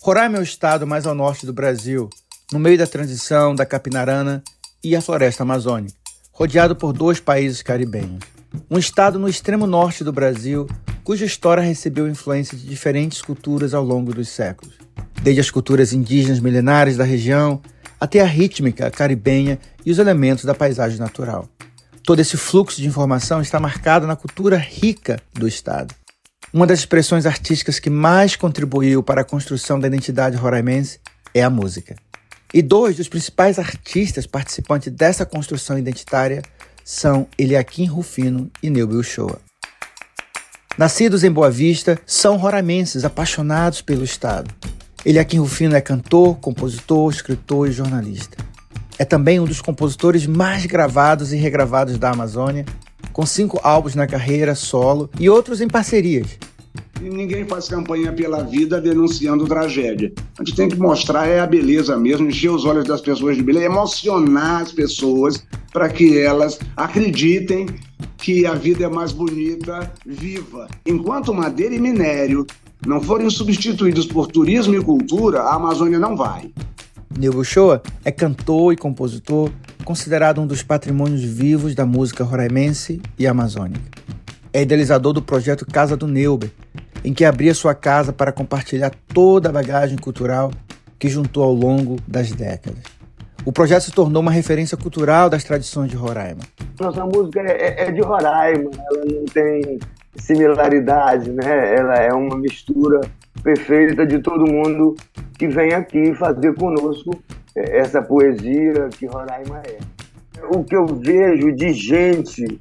Roraima é o estado mais ao norte do Brasil, no meio da transição da Capinarana e a floresta amazônica, rodeado por dois países caribenhos. Um estado no extremo norte do Brasil, cuja história recebeu influência de diferentes culturas ao longo dos séculos, desde as culturas indígenas milenares da região até a rítmica caribenha e os elementos da paisagem natural. Todo esse fluxo de informação está marcado na cultura rica do estado. Uma das expressões artísticas que mais contribuiu para a construção da identidade roraimense é a música. E dois dos principais artistas participantes dessa construção identitária são Eliakim Rufino e Neubel Shoa. Nascidos em Boa Vista, são roraimenses apaixonados pelo Estado. Eliakim Rufino é cantor, compositor, escritor e jornalista. É também um dos compositores mais gravados e regravados da Amazônia com cinco álbuns na carreira solo e outros em parcerias. E ninguém faz campanha pela vida denunciando tragédia. A gente tem que mostrar é a beleza mesmo, encher os olhos das pessoas de beleza, emocionar as pessoas para que elas acreditem que a vida é mais bonita, viva. Enquanto madeira e minério não forem substituídos por turismo e cultura, a Amazônia não vai. Nilgo Shoa é cantor e compositor, considerado um dos patrimônios vivos da música roraimense e amazônica. É idealizador do projeto Casa do Neuber, em que abria sua casa para compartilhar toda a bagagem cultural que juntou ao longo das décadas. O projeto se tornou uma referência cultural das tradições de Roraima. Nossa música é, é de Roraima, ela não tem similaridade, né? Ela é uma mistura perfeita de todo mundo que vem aqui fazer conosco essa poesia que Roraima é. O que eu vejo de gente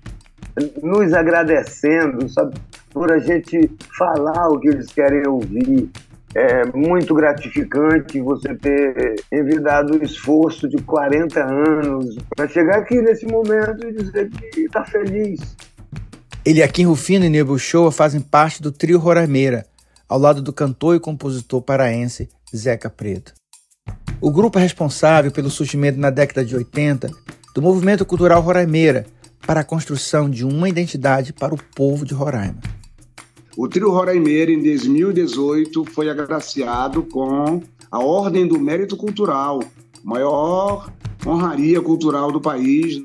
nos agradecendo, sabe, por a gente falar o que eles querem ouvir. É muito gratificante você ter envidado o esforço de 40 anos para chegar aqui nesse momento e dizer que está feliz. Eliakim Rufino e Nebo Shoa fazem parte do trio Rorameira, ao lado do cantor e compositor paraense Zeca Preto. O grupo é responsável pelo surgimento na década de 80 do movimento cultural Roraimeira para a construção de uma identidade para o povo de Roraima. O trio Roraimeira, em 2018, foi agraciado com a Ordem do Mérito Cultural, maior honraria cultural do país.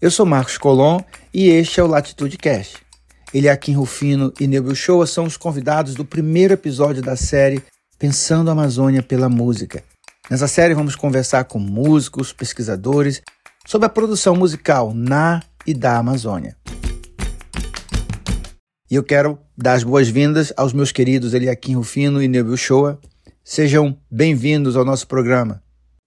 Eu sou Marcos Colom e este é o Latitude Cast. Eliakim Rufino e Nebel Shoa são os convidados do primeiro episódio da série Pensando a Amazônia pela Música, Nessa série vamos conversar com músicos, pesquisadores sobre a produção musical na e da Amazônia. E eu quero dar as boas-vindas aos meus queridos Eliakim Rufino e Nebil Shoa. Sejam bem-vindos ao nosso programa.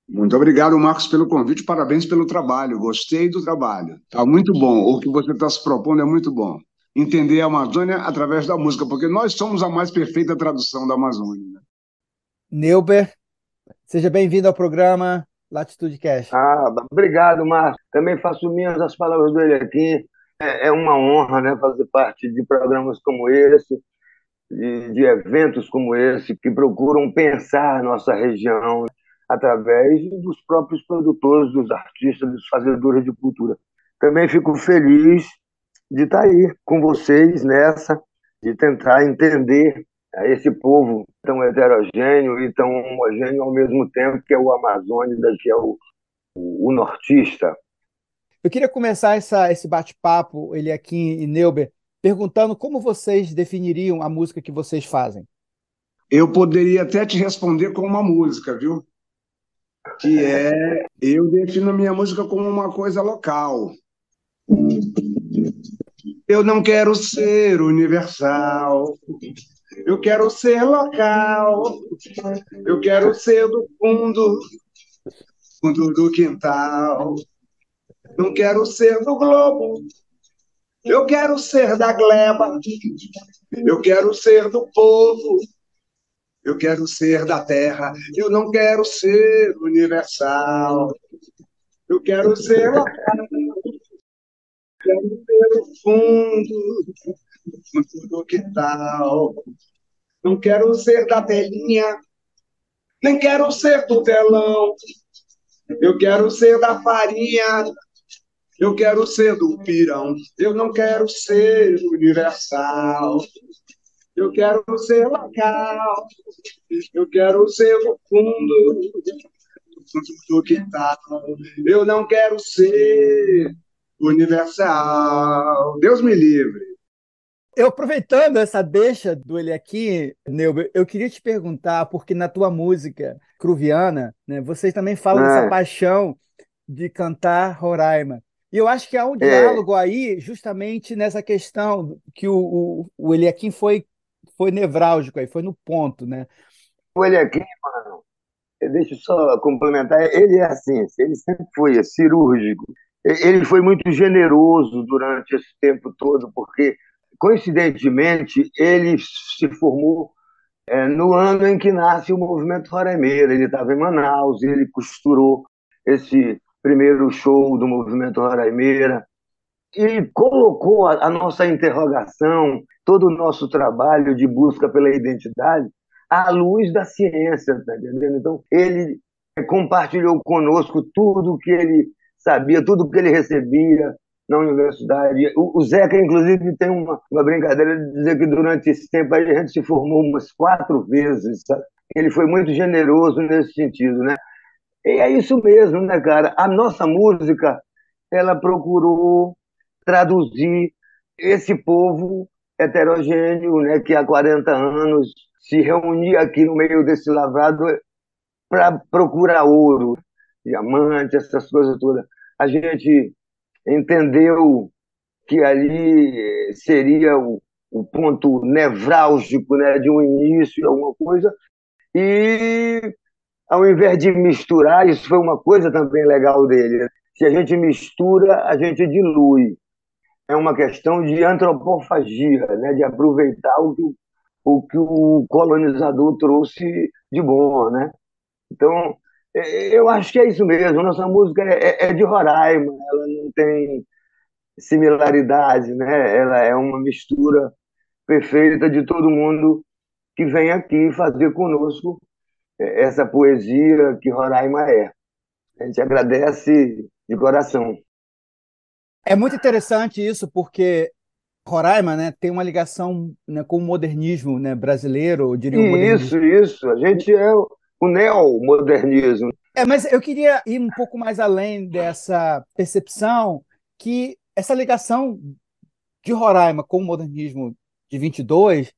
Muito obrigado, Marcos, pelo convite. Parabéns pelo trabalho. Gostei do trabalho. Está muito bom. O que você está se propondo é muito bom. Entender a Amazônia através da música, porque nós somos a mais perfeita tradução da Amazônia. Né? Neuber, Seja bem-vindo ao programa Latitude Cash. Ah, obrigado, Marcos. Também faço minhas as palavras dele aqui. É, é uma honra né, fazer parte de programas como esse, de, de eventos como esse, que procuram pensar nossa região através dos próprios produtores, dos artistas, dos fazedores de cultura. Também fico feliz de estar aí com vocês nessa, de tentar entender esse povo tão heterogêneo e tão homogêneo ao mesmo tempo, que é o Amazônida, que é o, o, o nortista. Eu queria começar essa, esse bate-papo, ele aqui em Neuber, perguntando como vocês definiriam a música que vocês fazem. Eu poderia até te responder com uma música, viu? Que é. Eu defino a minha música como uma coisa local. Eu não quero ser universal. Eu quero ser local, eu quero ser do fundo, fundo do quintal. Não quero ser do globo, eu quero ser da gleba, eu quero ser do povo, eu quero ser da terra, eu não quero ser universal. Eu quero ser local, quero ser do fundo, fundo do quintal. Não quero ser da telinha, nem quero ser do telão. Eu quero ser da farinha, eu quero ser do pirão. Eu não quero ser universal. Eu quero ser local, eu quero ser o fundo do quintal. Eu não quero ser universal. Deus me livre. Eu aproveitando essa deixa do ele aqui, Neuber, eu queria te perguntar, porque na tua música cruviana, né, vocês também falam é. dessa paixão de cantar Roraima. E eu acho que há um é. diálogo é. aí, justamente nessa questão que o, o, o Eliakim foi foi nevrálgico aí, foi no ponto, né? O Eliakim, mano, deixa eu só complementar, ele é assim, ele sempre foi cirúrgico. Ele foi muito generoso durante esse tempo todo, porque, coincidentemente, ele se formou é, no ano em que nasce o movimento Roraimeira. Ele estava em Manaus, ele costurou esse primeiro show do movimento Roraimeira e colocou a, a nossa interrogação, todo o nosso trabalho de busca pela identidade à luz da ciência, tá entendendo? Então, ele compartilhou conosco tudo que ele sabia, tudo que ele recebia na universidade. O, o Zeca, inclusive, tem uma, uma brincadeira de dizer que durante esse tempo a gente se formou umas quatro vezes. Sabe? Ele foi muito generoso nesse sentido, né? E é isso mesmo, né, cara? A nossa música, ela procurou traduzir esse povo heterogêneo, né, que há 40 anos se reunia aqui no meio desse lavrado para procurar ouro, diamante, essas coisas todas. A gente entendeu que ali seria o, o ponto nevrálgico né, de um início, alguma coisa, e ao invés de misturar, isso foi uma coisa também legal dele. Se a gente mistura, a gente dilui é uma questão de antropofagia, né? de aproveitar o que o, que o colonizador trouxe de bom. Né? Então, eu acho que é isso mesmo. Nossa música é, é, é de Roraima, ela não tem similaridade, né? ela é uma mistura perfeita de todo mundo que vem aqui fazer conosco é, essa poesia que Roraima é. A gente agradece de coração. É muito interessante isso, porque Roraima né, tem uma ligação né, com o modernismo né, brasileiro, eu diria. Um isso, isso. A gente é o neomodernismo. É, mas eu queria ir um pouco mais além dessa percepção que essa ligação de Roraima com o modernismo de 22,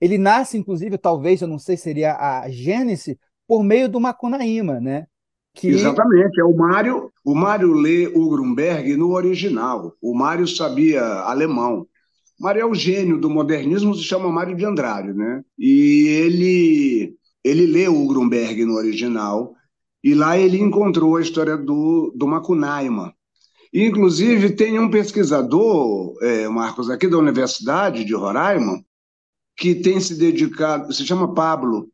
ele nasce, inclusive, talvez, eu não sei, seria a gênese, por meio do Macunaíma, né? Que... Exatamente, é o Mário, o Mário lê o Grunberg no original. O Mário sabia alemão. O Mário é o gênio do modernismo, se chama Mário de Andrade, né? E ele ele lê o Grunberg no original e lá ele encontrou a história do, do Macunaíma. Inclusive, tem um pesquisador, é, Marcos, aqui da Universidade de Roraima, que tem se dedicado, se chama Pablo,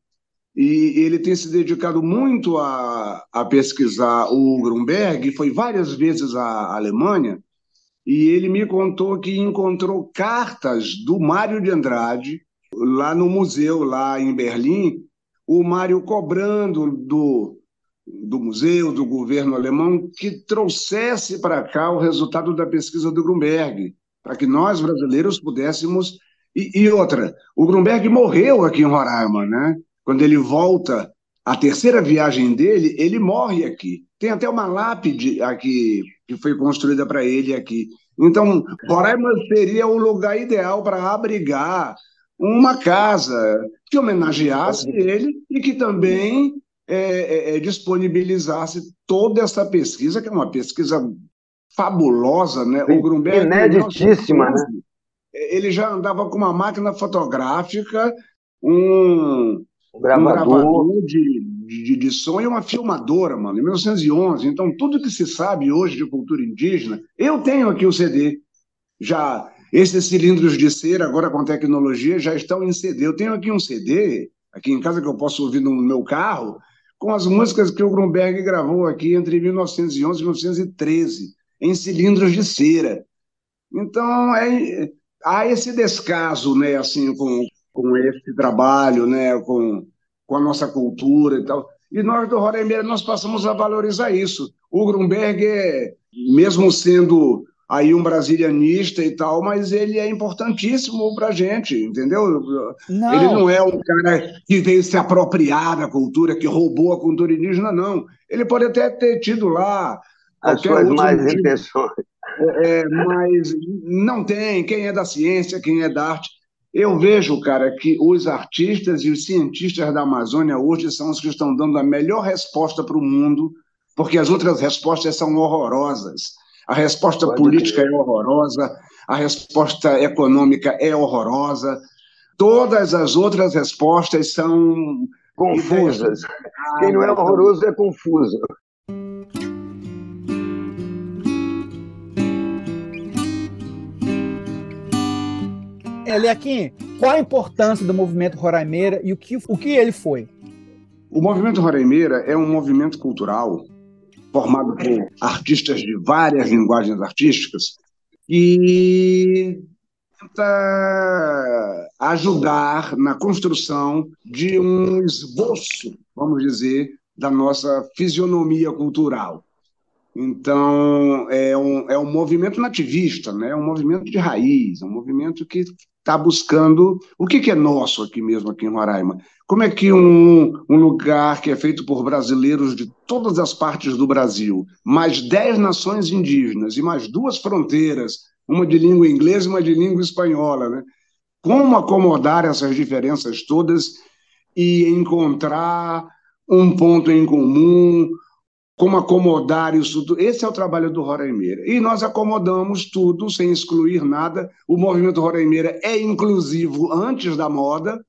e ele tem se dedicado muito a, a pesquisar o Grunberg, foi várias vezes à Alemanha, e ele me contou que encontrou cartas do Mário de Andrade, lá no museu, lá em Berlim, o Mário cobrando do, do museu, do governo alemão, que trouxesse para cá o resultado da pesquisa do Grunberg, para que nós, brasileiros, pudéssemos. E, e outra, o Grunberg morreu aqui em Roraima, né? Quando ele volta, a terceira viagem dele, ele morre aqui. Tem até uma lápide aqui que foi construída para ele aqui. Então, Roraima seria o lugar ideal para abrigar uma casa que homenageasse ele e que também é, é, é, disponibilizasse toda essa pesquisa, que é uma pesquisa fabulosa, né? O Grunberg, Ineditíssima, né? Ele já andava com uma máquina fotográfica, um, um gravador, um gravador de, de, de, som e uma filmadora, mano, em 1911. Então, tudo que se sabe hoje de cultura indígena, eu tenho aqui o CD. Já esses cilindros de cera, agora com tecnologia, já estão em CD. Eu tenho aqui um CD, aqui em casa, que eu posso ouvir no meu carro, com as músicas que o Grunberg gravou aqui entre 1911 e 1913, em cilindros de cera. Então, é, há esse descaso, né, assim, com, com esse trabalho, né, com, com a nossa cultura e tal. E nós do Roraima nós passamos a valorizar isso. O Grunberg, é, mesmo sendo aí um brasilianista e tal, mas ele é importantíssimo para a gente, entendeu? Não. Ele não é um cara que veio se apropriar da cultura, que roubou a cultura indígena, não. Ele pode até ter tido lá as suas mais intenções. É, é, mas não tem. Quem é da ciência, quem é da arte. Eu vejo, cara, que os artistas e os cientistas da Amazônia hoje são os que estão dando a melhor resposta para o mundo, porque as outras respostas são horrorosas. A resposta Pode política é horrorosa, a resposta econômica é horrorosa, todas as outras respostas são confusas. Quem não é horroroso é confuso. Eliakim, qual a importância do movimento Roraimeira e o que, o que ele foi? O movimento Roraimeira é um movimento cultural formado por artistas de várias linguagens artísticas e tenta ajudar na construção de um esboço, vamos dizer, da nossa fisionomia cultural. Então, é um, é um movimento nativista, né? é um movimento de raiz, é um movimento que está buscando o que, que, é nosso aqui mesmo, aqui em Roraima. Como é que um, um, lugar que é feito por brasileiros de todas as partes do Brasil, mais dez nações indígenas e mais duas fronteiras, uma de língua inglesa e uma de língua espanhola, né? como acomodar essas diferenças todas e encontrar um ponto em comum, como acomodar isso tudo. Esse é o trabalho do Roraimeira. E nós acomodamos tudo sem excluir nada. O movimento Roraimeira é inclusivo antes da moda.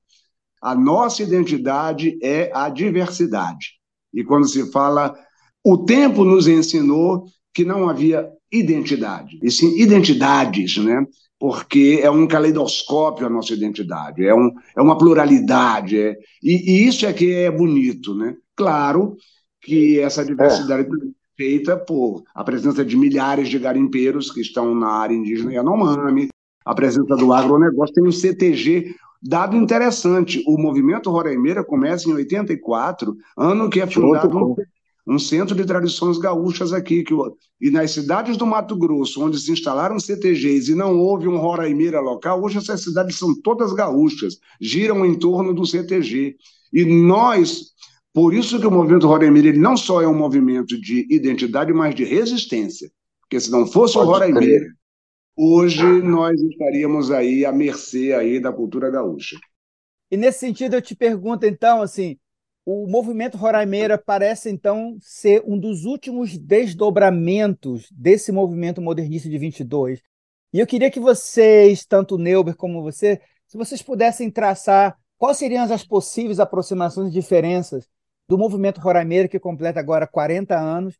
A nossa identidade é a diversidade. E quando se fala, o tempo nos ensinou que não havia identidade, e sim identidades, né? porque é um caleidoscópio a nossa identidade, é, um, é uma pluralidade, é, e, e isso é que é bonito. Né? Claro que essa diversidade é. feita por a presença de milhares de garimpeiros que estão na área indígena Yanomami, a presença do agronegócio, tem um CTG. Dado interessante, o movimento Roraimeira começa em 84, ano que é fundado um, um centro de tradições gaúchas aqui. Que, e nas cidades do Mato Grosso, onde se instalaram CTGs e não houve um Roraimeira local, hoje essas cidades são todas gaúchas, giram em torno do CTG. E nós por isso que o movimento Roraima ele não só é um movimento de identidade, mas de resistência. Porque se não fosse Pode o Roraima, hoje nós estaríamos aí à mercê aí da cultura gaúcha. E nesse sentido eu te pergunto então, assim, o movimento Roraimeira parece então ser um dos últimos desdobramentos desse movimento modernista de 22. E eu queria que vocês, tanto o Neuber como você, se vocês pudessem traçar quais seriam as possíveis aproximações e diferenças do movimento Roraimeira, que completa agora 40 anos,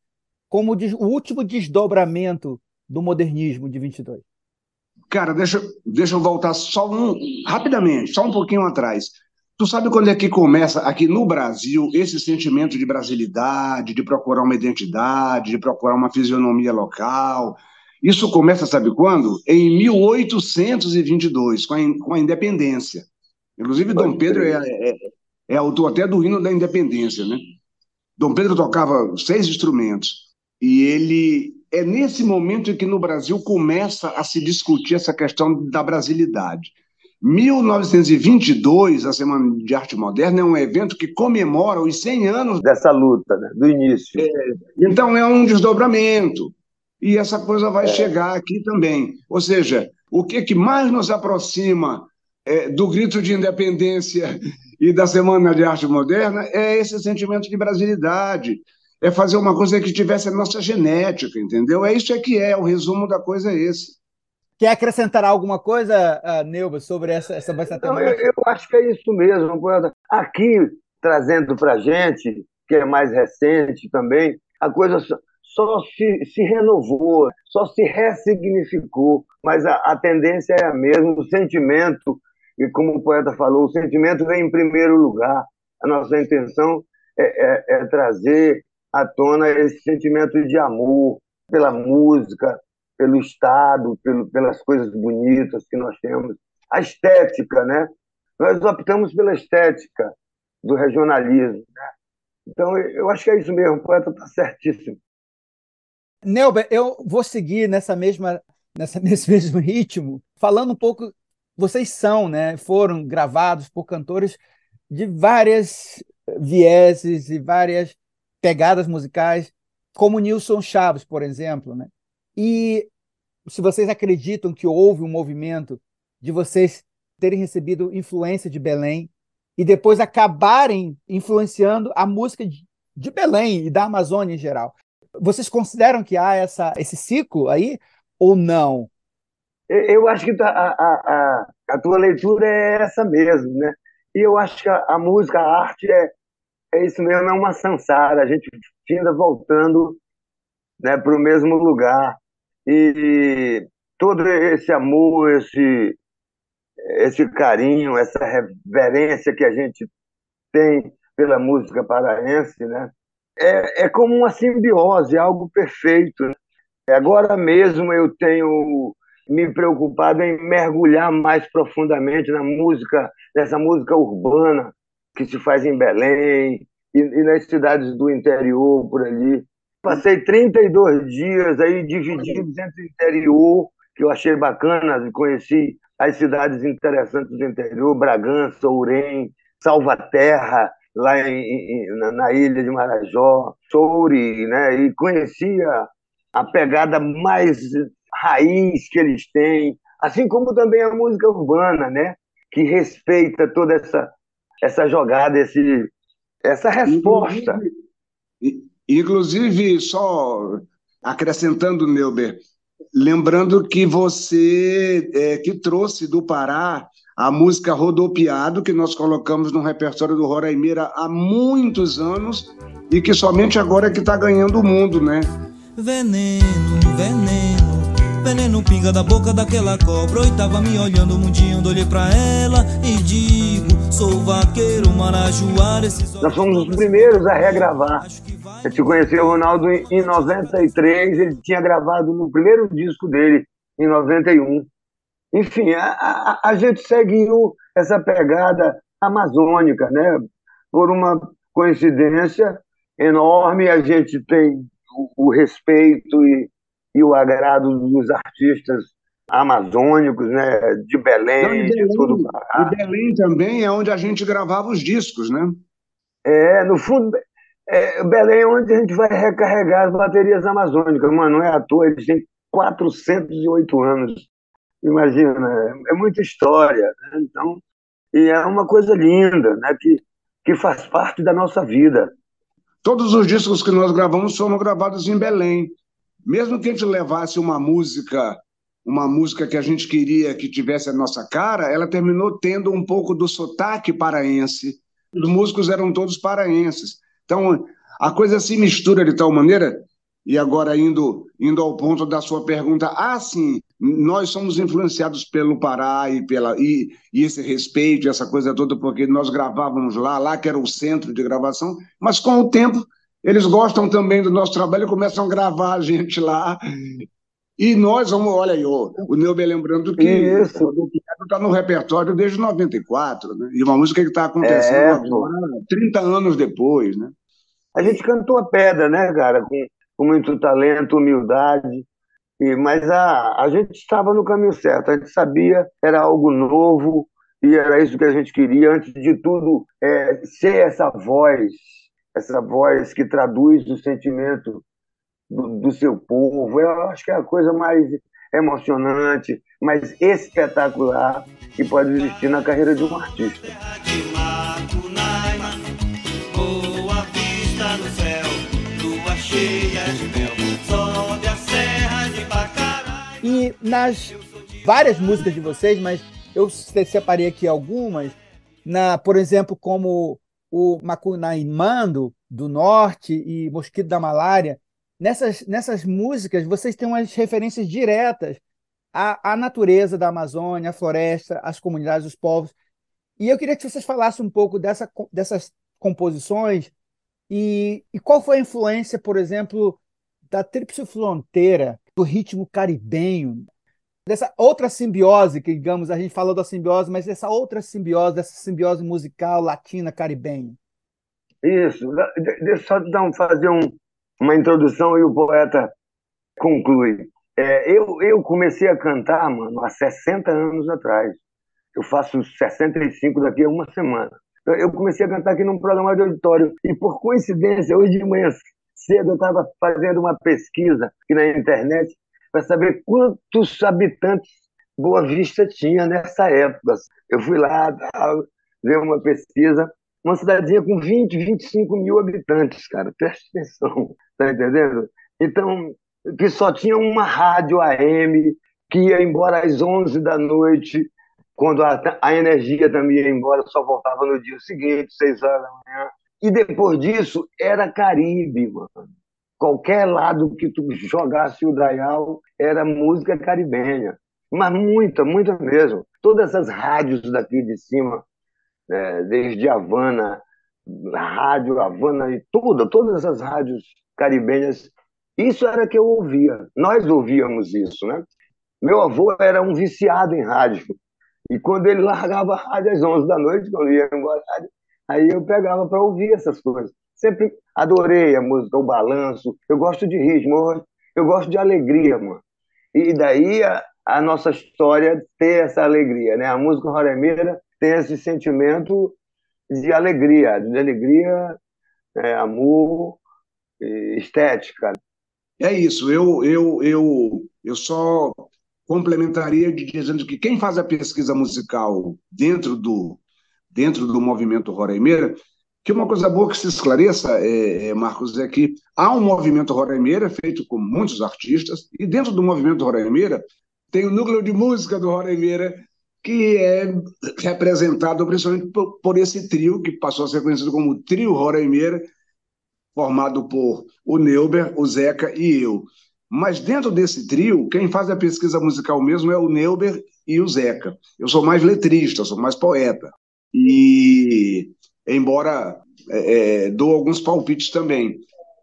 como o último desdobramento do modernismo de 22? Cara, deixa, deixa eu voltar só um, rapidamente, só um pouquinho atrás. Tu sabe quando é que começa aqui no Brasil esse sentimento de brasilidade, de procurar uma identidade, de procurar uma fisionomia local? Isso começa, sabe quando? Em 1822, com a, com a independência. Inclusive, Dom Pedro é, é, é autor até do hino da independência, né? Dom Pedro tocava seis instrumentos e ele é nesse momento em que no Brasil começa a se discutir essa questão da brasilidade. 1922, a Semana de Arte Moderna, é um evento que comemora os 100 anos dessa luta, né? do início. É, então é um desdobramento. E essa coisa vai é. chegar aqui também. Ou seja, o que, que mais nos aproxima é, do grito de independência e da Semana de Arte Moderna é esse sentimento de brasilidade, é fazer uma coisa que tivesse a nossa genética, entendeu? É isso é que é, o resumo da coisa é esse. Quer acrescentar alguma coisa, uh, Neuba, sobre essa, essa, essa Não, eu, eu, acho que é isso mesmo. Aqui, trazendo para a gente, que é mais recente também, a coisa só, só se, se, renovou, só se ressignificou, mas a, a tendência é a mesma, o sentimento e como o poeta falou, o sentimento vem em primeiro lugar. A nossa intenção é, é, é trazer à tona esse sentimento de amor pela música, pelo Estado, pelo, pelas coisas bonitas que nós temos. A estética, né? Nós optamos pela estética do regionalismo. Né? Então, eu acho que é isso mesmo, o poeta está certíssimo. Neuber, eu vou seguir nessa mesma nessa, nesse mesmo ritmo, falando um pouco. Vocês são, né? Foram gravados por cantores de várias vieses e várias pegadas musicais, como Nilson Chaves, por exemplo, né? E se vocês acreditam que houve um movimento de vocês terem recebido influência de Belém e depois acabarem influenciando a música de Belém e da Amazônia em geral. Vocês consideram que há essa, esse ciclo aí ou não? Eu acho que tá, a, a, a, tua leitura é essa mesmo, né? E eu acho que a, a música, a arte é, é isso mesmo, é uma sansara. A gente finda voltando né, para o mesmo lugar. E todo esse amor, esse, esse carinho, essa reverência que a gente tem pela música paraense, né? É, é como uma simbiose, algo perfeito. Agora mesmo eu tenho me preocupado em mergulhar mais profundamente na música, nessa música urbana que se faz em Belém e, e nas cidades do interior por ali. Passei 32 dias aí divididos entre o interior, que eu achei bacana, conheci as cidades interessantes do interior, Bragança, Urém, Salvaterra, lá em, na, ilha de Marajó, Souri, né? E conhecia a pegada mais raiz que eles têm, assim como também a música urbana, né? Que respeita toda essa essa jogada, esse essa resposta. Inclusive, inclusive só acrescentando, Neuber, lembrando que você é, que trouxe do Pará a música Rodopiado, que nós colocamos no repertório do Roraimira há muitos anos e que somente agora é que está ganhando o mundo, né? Veneno, veneno, veneno pinga da boca daquela cobra. Eu tava me olhando mundinho, olhei pra ela e digo: Sou vaqueiro, marajoara. Esses Nós fomos os primeiros a regravar. Eu te conheci o Ronaldo em 93, ele tinha gravado no primeiro disco dele, em 91. Enfim, a, a, a gente seguiu essa pegada amazônica, né? Por uma coincidência enorme, a gente tem o, o respeito e, e, o agrado dos artistas amazônicos, né? De Belém, Não, de, Belém, de todo o Pará. E Belém também é onde a gente gravava os discos, né? É, no fundo, é, Belém é onde a gente vai recarregar as baterias amazônicas, mano, não é à toa, eles têm 408 anos imagina, é, é muita história, né? então e é uma coisa linda, né? Que que faz parte da nossa vida. Todos os discos que nós gravamos foram gravados em Belém. Mesmo que a gente levasse uma música, uma música que a gente queria que tivesse a nossa cara, ela terminou tendo um pouco do sotaque paraense. Os músicos eram todos paraenses. Então, a coisa se mistura de tal maneira e agora, indo, indo ao ponto da sua pergunta, ah, sim, nós somos influenciados pelo Pará e, pela, e, e esse respeito, essa coisa toda, porque nós gravávamos lá, lá que era o centro de gravação, mas com o tempo eles gostam também do nosso trabalho e começam a gravar a gente lá. E nós vamos, olha aí, o, o Neube lembrando que Isso. o está no repertório desde 94, né? E uma música que está acontecendo é, agora, 30 anos depois, né? A gente cantou a pedra, né, cara? Com com muito talento, humildade. E, mas a, a gente estava no caminho certo, a gente sabia era algo novo e era isso que a gente queria. Antes de tudo, é, ser essa voz, essa voz que traduz o sentimento do, do seu povo. Eu acho que é a coisa mais emocionante, mais espetacular que pode existir na carreira de um artista. E nas várias músicas de vocês, mas eu separei aqui algumas, na, por exemplo, como o Macunaimando do Norte e Mosquito da Malária. Nessas, nessas músicas, vocês têm umas referências diretas à, à natureza da Amazônia, à floresta, às comunidades, os povos. E eu queria que vocês falassem um pouco dessa, dessas composições e, e qual foi a influência, por exemplo, da tríplice fronteira, do ritmo caribenho, dessa outra simbiose, que digamos, a gente falou da simbiose, mas dessa outra simbiose, dessa simbiose musical latina caribenha. Isso. Deixa só um, fazer um, uma introdução e o poeta conclui. É, eu, eu comecei a cantar, mano, há 60 anos atrás. Eu faço 65 daqui a uma semana. Eu comecei a cantar aqui num programa de auditório. E por coincidência, hoje de manhã cedo eu estava fazendo uma pesquisa aqui na internet para saber quantos habitantes Boa Vista tinha nessa época. Eu fui lá ver uma pesquisa, uma cidadinha com 20, 25 mil habitantes, cara, preste atenção, tá entendendo? Então, que só tinha uma rádio AM que ia embora às 11 da noite, quando a, a energia também ia embora, só voltava no dia seguinte, 6 horas da manhã. E depois disso, era Caribe, mano. Qualquer lado que tu jogasse o Dayal era música caribenha. Mas muita, muita mesmo. Todas essas rádios daqui de cima, é, desde Havana, Rádio Havana e tudo, todas essas rádios caribenhas, isso era que eu ouvia. Nós ouvíamos isso, né? Meu avô era um viciado em rádio. E quando ele largava a rádio às 11 da noite, quando ia embora, aí eu pegava para ouvir essas coisas. Sempre adorei a música, o balanço. Eu gosto de ritmo, eu gosto de alegria, mano. E daí a, a nossa história ter essa alegria, né? A música roremeira tem esse sentimento de alegria, de alegria, é, amor, estética. É isso. Eu, eu, eu, eu só complementaria dizendo que quem faz a pesquisa musical dentro do dentro do movimento Roraimeira, que uma coisa boa que se esclareça, é, é, Marcos, é que há um movimento Roraimeira feito com muitos artistas, e dentro do movimento Roraimeira tem o núcleo de música do Roraimeira, que é representado principalmente por, por, esse trio, que passou a ser conhecido como Trio Roraimeira, formado por o Neuber, o Zeca e eu. Mas dentro desse trio, quem faz a pesquisa musical mesmo é o Neuber e o Zeca. Eu sou mais letrista, sou mais poeta. E, embora é, é, dou alguns palpites também.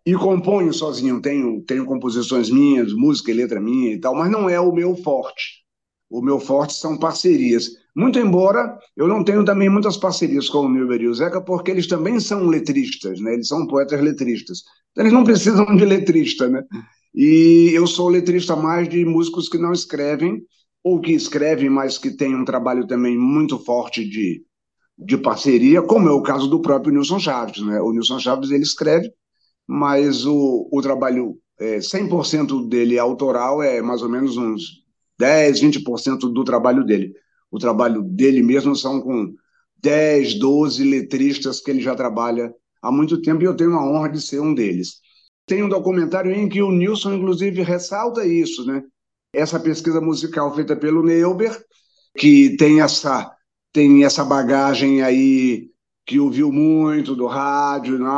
E componho sozinho, tenho, tenho composições minhas, música e letra minha e tal, mas não é o meu forte. O meu forte são parcerias. Muito embora eu não tenha também muitas parcerias com o Neuber e o Zeca, porque eles também são letristas, né? eles são poetas letristas. Então, eles não precisam de letrista, né? E eu sou letrista mais de músicos que não escrevem, ou que escrevem, mas que têm um trabalho também muito forte de, de parceria, como é o caso do próprio Nilson Chaves. Né? O Nilson Chaves ele escreve, mas o, o trabalho é, 100% dele autoral, é mais ou menos uns 10, 20% do trabalho dele. O trabalho dele mesmo são com 10, 12 letristas que ele já trabalha há muito tempo e eu tenho a honra de ser um deles. Tem um documentário em que o Nilson, inclusive, ressalta isso, né? Essa pesquisa musical feita pelo Neuber, que tem essa, tem essa bagagem aí que ouviu muito do rádio, né?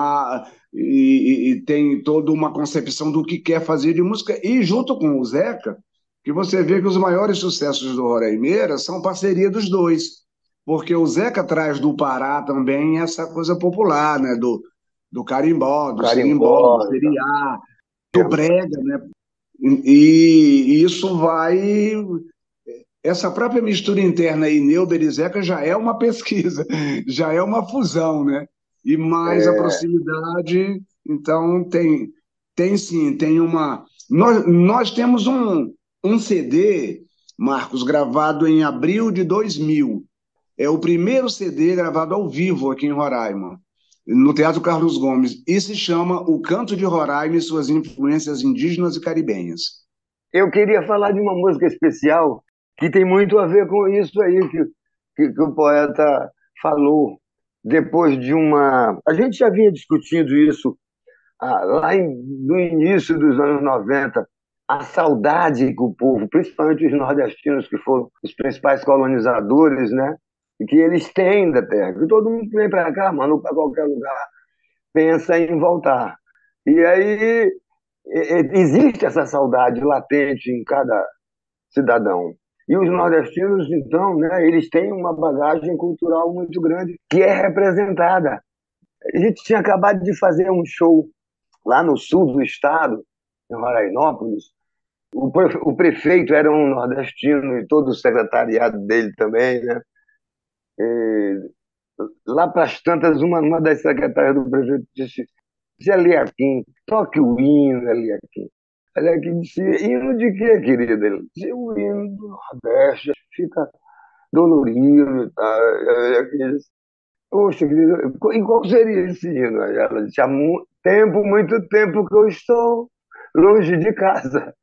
e, e, tem toda uma concepção do que quer fazer de música, e junto com o Zeca, que você vê que os maiores sucessos do Roraima são parceria dos dois, porque o Zeca traz do Pará também essa coisa popular, né? do, do carimbó, do carimbó, do seriá, do brega, né? E, e isso vai essa própria mistura interna aí, Neuber e Zeca, já é uma pesquisa, já é uma fusão, né? E mais é. a proximidade, então tem, tem sim, tem uma. Nós, nós temos um, um CD, Marcos, gravado em abril de 2000. É o primeiro CD gravado ao vivo aqui em Roraima no Teatro Carlos Gomes, e se chama O Canto de Roraima e suas influências indígenas e caribenhas. Eu queria falar de uma música especial que tem muito a ver com isso aí que, que, que o poeta falou. Depois de uma. A gente já vinha discutindo isso ah, lá em, no início dos anos 90, a saudade que o povo, principalmente os nordestinos, que foram os principais colonizadores, né, que eles têm da terra. Que todo mundo que vem para cá, mano, para qualquer lugar, pensa em voltar. E aí existe essa saudade latente em cada cidadão. E os nordestinos, então, né, eles têm uma bagagem cultural muito grande que é representada. A gente tinha acabado de fazer um show lá no sul do estado, em Rorainópolis. O prefeito era um nordestino e todo o secretariado dele também, né? É, lá para as tantas, uma, uma das secretárias do prefeito disse: Zé Liaquim, toque o hino, Zé Liaquim. Olha que hino de quê, querida? Ele o hino do Nordeste, fica dolorido e tal. Poxa, querida, e qual seria esse hino? Ela disse, há tempo, muito tempo que eu estou longe de casa.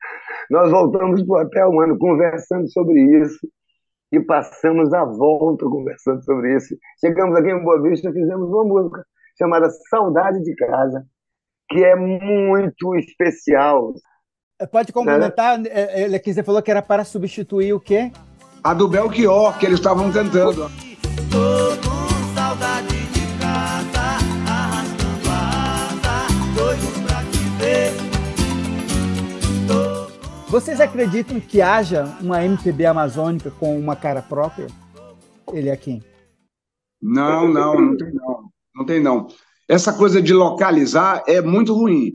Nós voltamos para o hotel, mano, conversando sobre isso e passamos a volta conversando sobre isso. Chegamos aqui em Boa Vista e fizemos uma música chamada Saudade de Casa, que é muito especial. É, pode complementar, né? ele aqui você falou que era para substituir o quê? A do Belchior, que eles estavam cantando. Tô com saudade de casa, arrastando a asa, doido pra te ver. Vocês acreditam que haja uma MPB amazônica com uma cara própria? Ele aqui. Não, não, não tem não. Não tem não. Essa coisa de localizar é muito ruim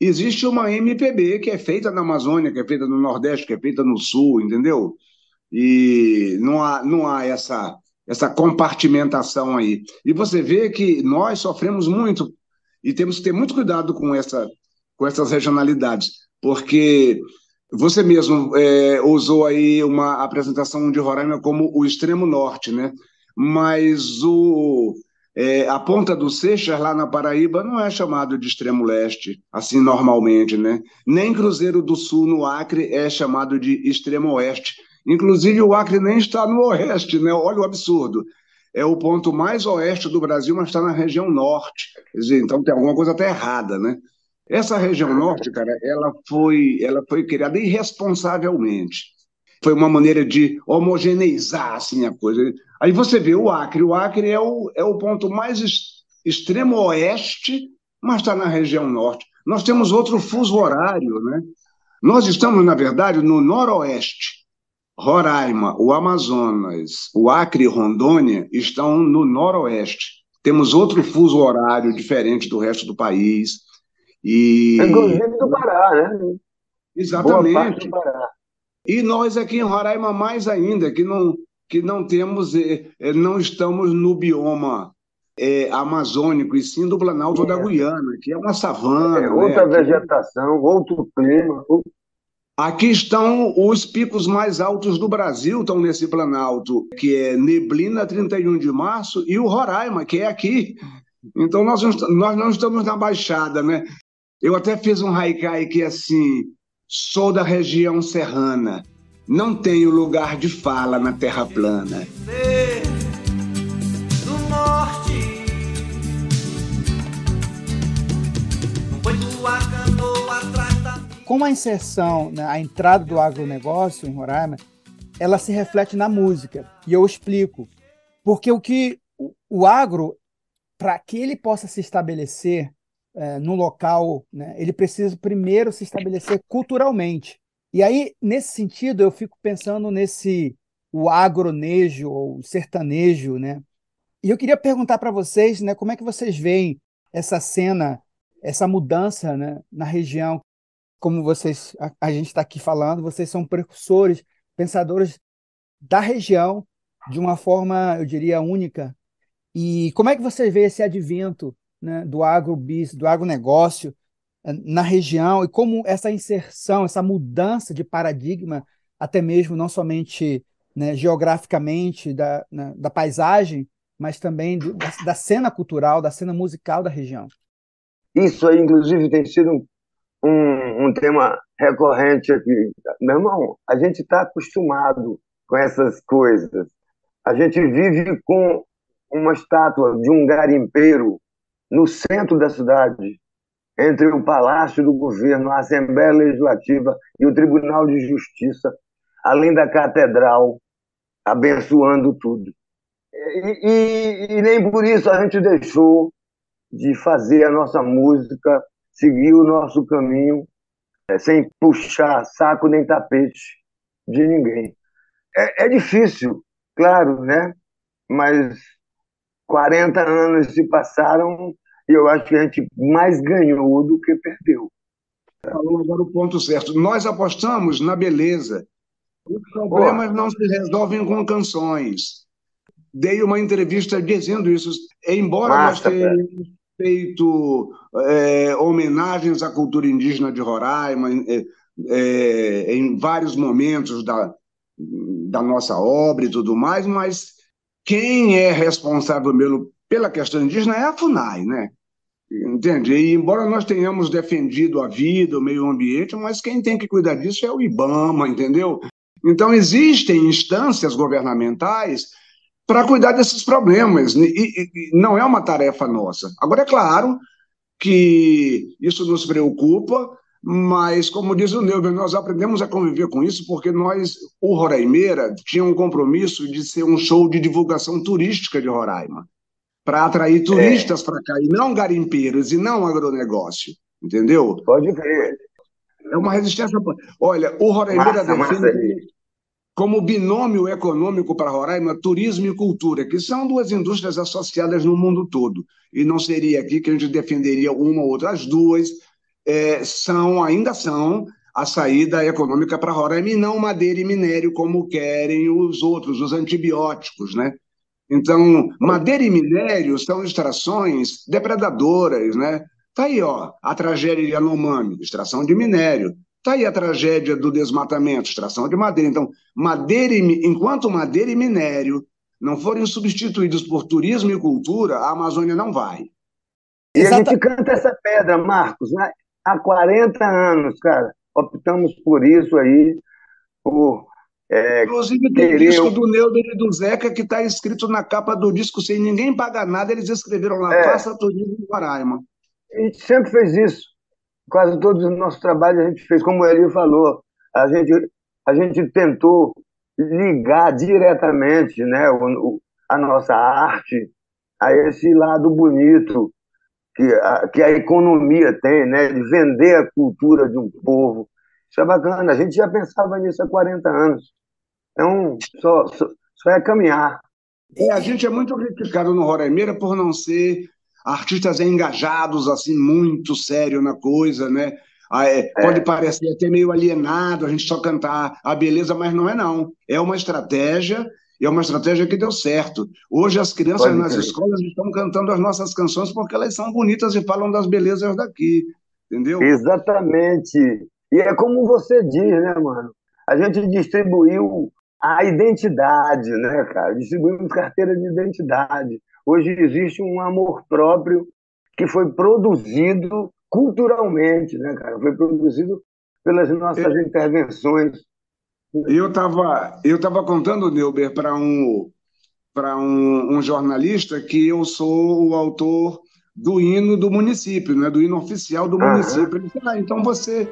existe uma MPB que é feita na Amazônia, que é feita no Nordeste, que é feita no Sul, entendeu? E não há, não há essa, essa compartimentação aí. E você vê que nós sofremos muito e temos que ter muito cuidado com, essa, com essas regionalidades, porque você mesmo é, usou aí uma apresentação de Roraima como o extremo norte, né? Mas o, é, a Ponta do Seixas, lá na Paraíba, não é chamado de extremo leste, assim normalmente, né? Nem Cruzeiro do Sul, no Acre, é chamado de extremo oeste. Inclusive, o Acre nem está no oeste, né? Olha o absurdo. É o ponto mais oeste do Brasil, mas está na região norte. Dizer, então tem alguma coisa até errada, né? Essa região norte, cara, ela foi, ela foi criada irresponsavelmente. Foi uma maneira de homogeneizar assim, a coisa. Aí você vê o Acre. O Acre é o, é o ponto mais extremo oeste, mas está na região norte. Nós temos outro fuso horário, né? Nós estamos, na verdade, no noroeste. Roraima, o Amazonas, o Acre e Rondônia estão no noroeste. Temos outro fuso horário diferente do resto do país. E... Inclusive do Pará, né? Exatamente. E nós aqui em Roraima mais ainda, que não, que não temos, é, não estamos no bioma é, amazônico, e sim do Planalto é. da Guiana, que é uma savana. É, outra né? vegetação, outro clima. Aqui estão os picos mais altos do Brasil, estão nesse Planalto, que é Neblina, 31 de março, e o Roraima, que é aqui. Então, nós, nós não estamos na Baixada, né? Eu até fiz um haikai que é assim, sou da região serrana, não tenho lugar de fala na terra plana. Com a inserção, né, a entrada do agronegócio em Roraima, ela se reflete na música. E eu explico. Porque o que o agro, para que ele possa se estabelecer é, no local, né, ele precisa primeiro se estabelecer culturalmente. E aí, nesse sentido, eu fico pensando nesse o agronejo ou sertanejo, né? E eu queria perguntar para vocês, né, como é que vocês veem essa cena, essa mudança, né, na região? Como vocês, a, a gente está aqui falando, vocês são precursores, pensadores da região de uma forma, eu diria, única. E como é que vocês veem esse advento né, do agrobis, do agronegócio, na região e como essa inserção, essa mudança de paradigma, até mesmo não somente né, geograficamente da, né, da paisagem, mas também do, da, da, cena cultural, da cena musical da região. Isso aí, inclusive, tem sido um, um tema recorrente aqui. Meu irmão, a gente está acostumado com essas coisas. A gente vive com uma estátua de um garimpeiro no centro da cidade, entre o Palácio do Governo, a Assembleia Legislativa e o Tribunal de Justiça, além da Catedral, abençoando tudo. E, e, e, nem por isso a gente deixou de fazer a nossa música, seguir o nosso caminho, é, sem puxar saco nem tapete de ninguém. É, é difícil, claro, né? Mas 40 anos se passaram e eu acho que a gente mais ganhou do que perdeu. Falou agora o ponto certo. Nós apostamos na beleza. Os problemas oh. não se resolvem com canções. Dei uma entrevista dizendo isso. Embora Massa, nós tenhamos, feito é, homenagens à cultura indígena de Roraima é, é, em vários momentos da, da nossa obra e tudo mais, mas quem é responsável mesmo pela questão indígena é a FUNAI, né? Entende? E embora nós tenhamos defendido a vida, o meio ambiente, mas quem tem que cuidar disso é o IBAMA, entendeu? Então, existem instâncias governamentais para cuidar desses problemas, e, e, não é uma tarefa nossa. Agora, é claro que isso nos preocupa, mas, como diz o Neuber, nós aprendemos a conviver com isso porque nós, o Roraimeira, tinha um compromisso de ser um show de divulgação turística de Roraima para atrair turistas é. para cá, e não garimpeiros, e não agronegócio, entendeu? Pode ver. É uma resistência. Olha, o Roraima defende como binômio econômico para Roraima, turismo e cultura, que são duas indústrias associadas no mundo todo. E não seria aqui que a gente defenderia uma ou outra. As duas é, são, ainda são, a saída econômica para Roraima, e não madeira e minério, como querem os outros, os antibióticos, né? Então, madeira e minério são extrações depredadoras, né? Tá aí, ó, a tragédia de Yanomami, extração de minério. Tá aí a tragédia do desmatamento, extração de madeira. Então, madeira e, enquanto madeira e minério não forem substituídos por turismo e cultura, a Amazônia não vai. E a gente canta essa pedra, Marcos, né? há 40 anos, cara. Optamos por isso aí, por é, Inclusive, tem disco do Neuber e do Zeca que está escrito na capa do disco, sem ninguém pagar nada, eles escreveram lá, é. faça turismo em Roraima. A gente sempre fez isso. Quase todos os nossos trabalhos a gente fez, como ele falou, a gente, a gente tentou ligar diretamente né, o, a nossa arte a esse lado bonito que a, que a economia tem, né, de vender a cultura de um povo. Isso é bacana, a gente já pensava nisso há 40 anos. Então, só, só, só é caminhar. É, a gente é muito criticado no Roraimeira por não ser artistas engajados, assim, muito sério na coisa, né? Ah, é, é. Pode parecer até meio alienado a gente só cantar a beleza, mas não é não. É uma estratégia, e é uma estratégia que deu certo. Hoje as crianças pode nas escolas estão cantando as nossas canções porque elas são bonitas e falam das belezas daqui, entendeu? Exatamente. E é como você diz, né, mano? A gente distribuiu a identidade, né, cara? Distribuímos carteira de identidade. Hoje existe um amor próprio que foi produzido culturalmente, né, cara? Foi produzido pelas nossas eu, intervenções. Eu estava eu tava contando, Neuber, para um, um, um jornalista que eu sou o autor do hino do município, né, do hino oficial do município. Ele disse, ah, então você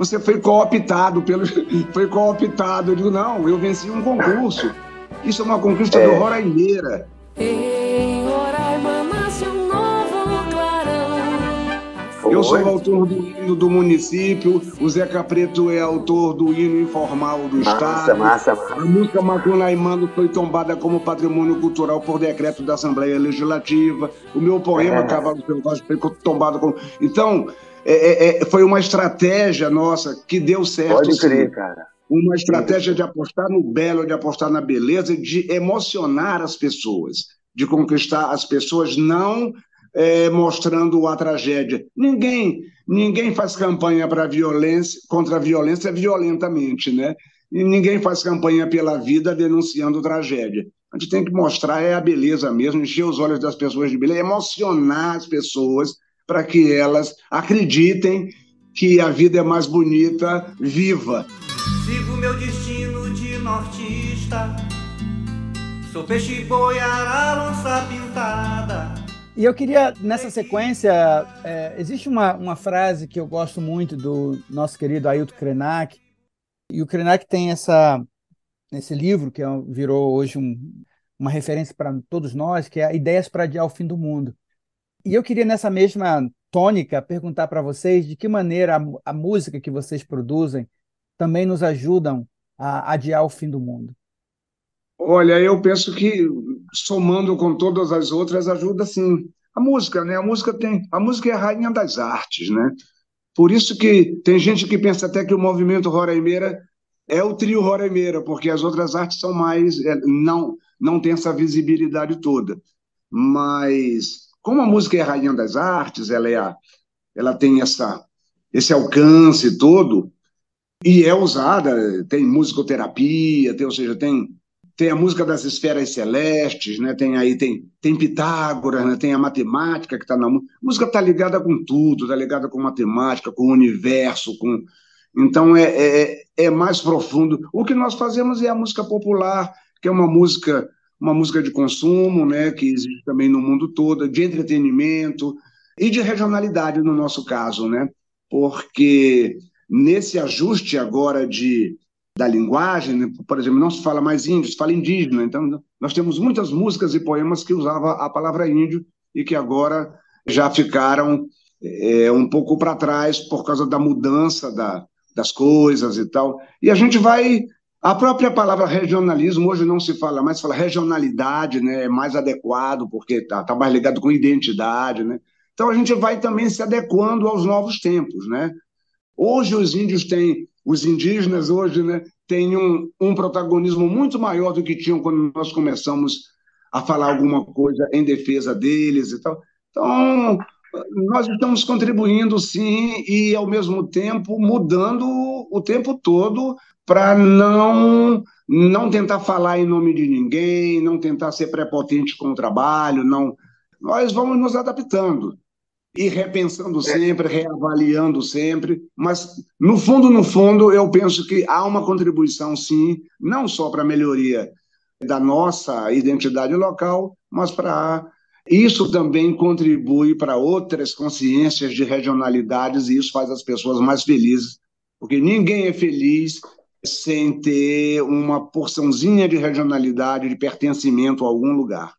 você foi cooptado pelo. Foi cooptado. Eu digo, não, eu venci um concurso. Isso é uma conquista é. do Roraimeira. Em Roraima nasce um novo clarão. Eu sou autor do hino do município, o Zeca Preto é autor do hino informal do massa, Estado. Massa, massa. A música Macunaimano foi tombada como patrimônio cultural por decreto da Assembleia Legislativa. O meu poema é. Cavalo Selvagem foi tombado como. Então, é, é, é, foi uma estratégia nossa que deu certo. Pode crer, sim. cara. Uma estratégia de apostar no belo, de apostar na beleza, de emocionar as pessoas, de conquistar as pessoas, não é, mostrando a tragédia. Ninguém, ninguém faz campanha para violência, contra a violência violentamente, né? E ninguém faz campanha pela vida denunciando tragédia. A gente tem que mostrar é a beleza mesmo, encher os olhos das pessoas de beleza, emocionar as pessoas para que elas acreditem que a vida é mais bonita viva. Sigo meu destino de nortista, sou peixe boi, onça pintada. E eu queria, nessa sequência, é, existe uma, uma frase que eu gosto muito do nosso querido Ailton Krenak, e o Krenak tem essa, esse livro, que é, virou hoje um, uma referência para todos nós, que é Ideias para Adiar o Fim do Mundo. E eu queria, nessa mesma tônica, perguntar para vocês de que maneira a, a, música que vocês produzem também nos ajudam a adiar o fim do mundo. Olha, eu penso que somando com todas as outras ajuda sim. A música, né? A música tem, a música é a rainha das artes, né? Por isso que tem gente que pensa até que o movimento Roraimeira é o trio Roraimeira, porque as outras artes são mais é, não não tem essa visibilidade toda. Mas como a música é a rainha das artes, ela, é a, ela tem essa, esse alcance todo, e é usada, tem musicoterapia, tem, ou seja, tem, tem a música das esferas celestes, né? tem aí tem, tem Pitágoras, né? tem a matemática que está na música. A música está ligada com tudo, está ligada com matemática, com o universo, com. Então é, é, é mais profundo. O que nós fazemos é a música popular, que é uma música uma música de consumo, né, que existe também no mundo todo, de entretenimento e de regionalidade no nosso caso, né? Porque nesse ajuste agora de da linguagem, né, por exemplo, não se fala mais índio, se fala indígena. Então, nós temos muitas músicas e poemas que usavam a palavra índio e que agora já ficaram é, um pouco para trás por causa da mudança da, das coisas e tal. E a gente vai a própria palavra regionalismo hoje não se fala mais, se fala regionalidade, né? é mais adequado, porque está tá mais ligado com identidade. Né? Então a gente vai também se adequando aos novos tempos. Né? Hoje os índios têm, os indígenas hoje né, têm um, um protagonismo muito maior do que tinham quando nós começamos a falar alguma coisa em defesa deles e tal. Então, nós estamos contribuindo sim e ao mesmo tempo mudando o tempo todo para não não tentar falar em nome de ninguém, não tentar ser prepotente com o trabalho, não. Nós vamos nos adaptando e repensando sempre, reavaliando sempre, mas no fundo, no fundo, eu penso que há uma contribuição sim, não só para a melhoria da nossa identidade local, mas para isso também contribui para outras consciências de regionalidades e isso faz as pessoas mais felizes, porque ninguém é feliz sem ter uma porçãozinha de regionalidade, de pertencimento a algum lugar.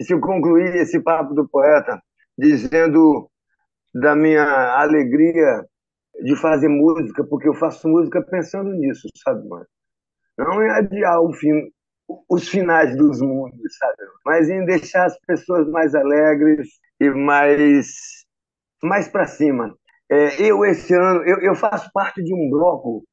Se eu concluir esse papo do poeta dizendo da minha alegria de fazer música, porque eu faço música pensando nisso, sabe, mano? Não em adiar o fim, os finais dos mundos, sabe? Mas em deixar as pessoas mais alegres e mais mais para cima. É, eu esse ano eu, eu faço parte de um bloco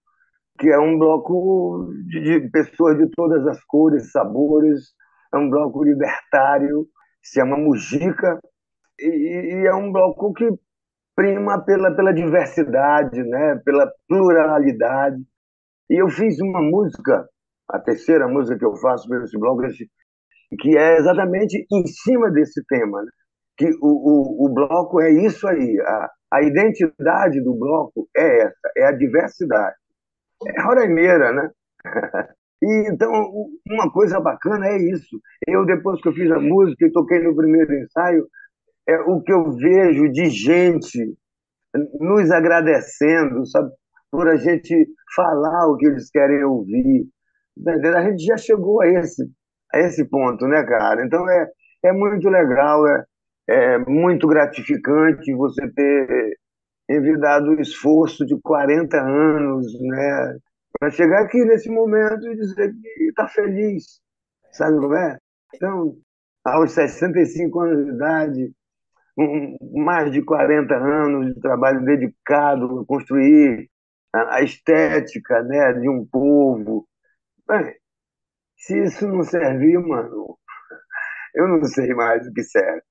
que é um bloco de, de pessoas de todas as cores, sabores, é um bloco libertário, se chama Mujica, e, e, é um bloco que prima pela, pela diversidade, né? pela pluralidade. E eu fiz uma música, a terceira música que eu faço para esse bloco, que é exatamente em cima desse tema, né? que o, o, o bloco é isso aí, a, a identidade do bloco é essa, é a diversidade é roraimeira, né? E, então, uma coisa bacana é isso. Eu, depois que eu fiz a música e toquei no primeiro ensaio, é o que eu vejo de gente nos agradecendo, sabe? Por a gente falar o que eles querem ouvir. Tá a gente já chegou a esse, a esse ponto, né, cara? Então, é, é muito legal, é, é muito gratificante você ter envidado o esforço de 40 anos, né? Para chegar aqui nesse momento e dizer que está feliz, sabe como é? Então, aos 65 anos de idade, um, mais de 40 anos de trabalho dedicado a construir a, a estética né, de um povo. Bem, se isso não servir, mano, eu não sei mais o que serve.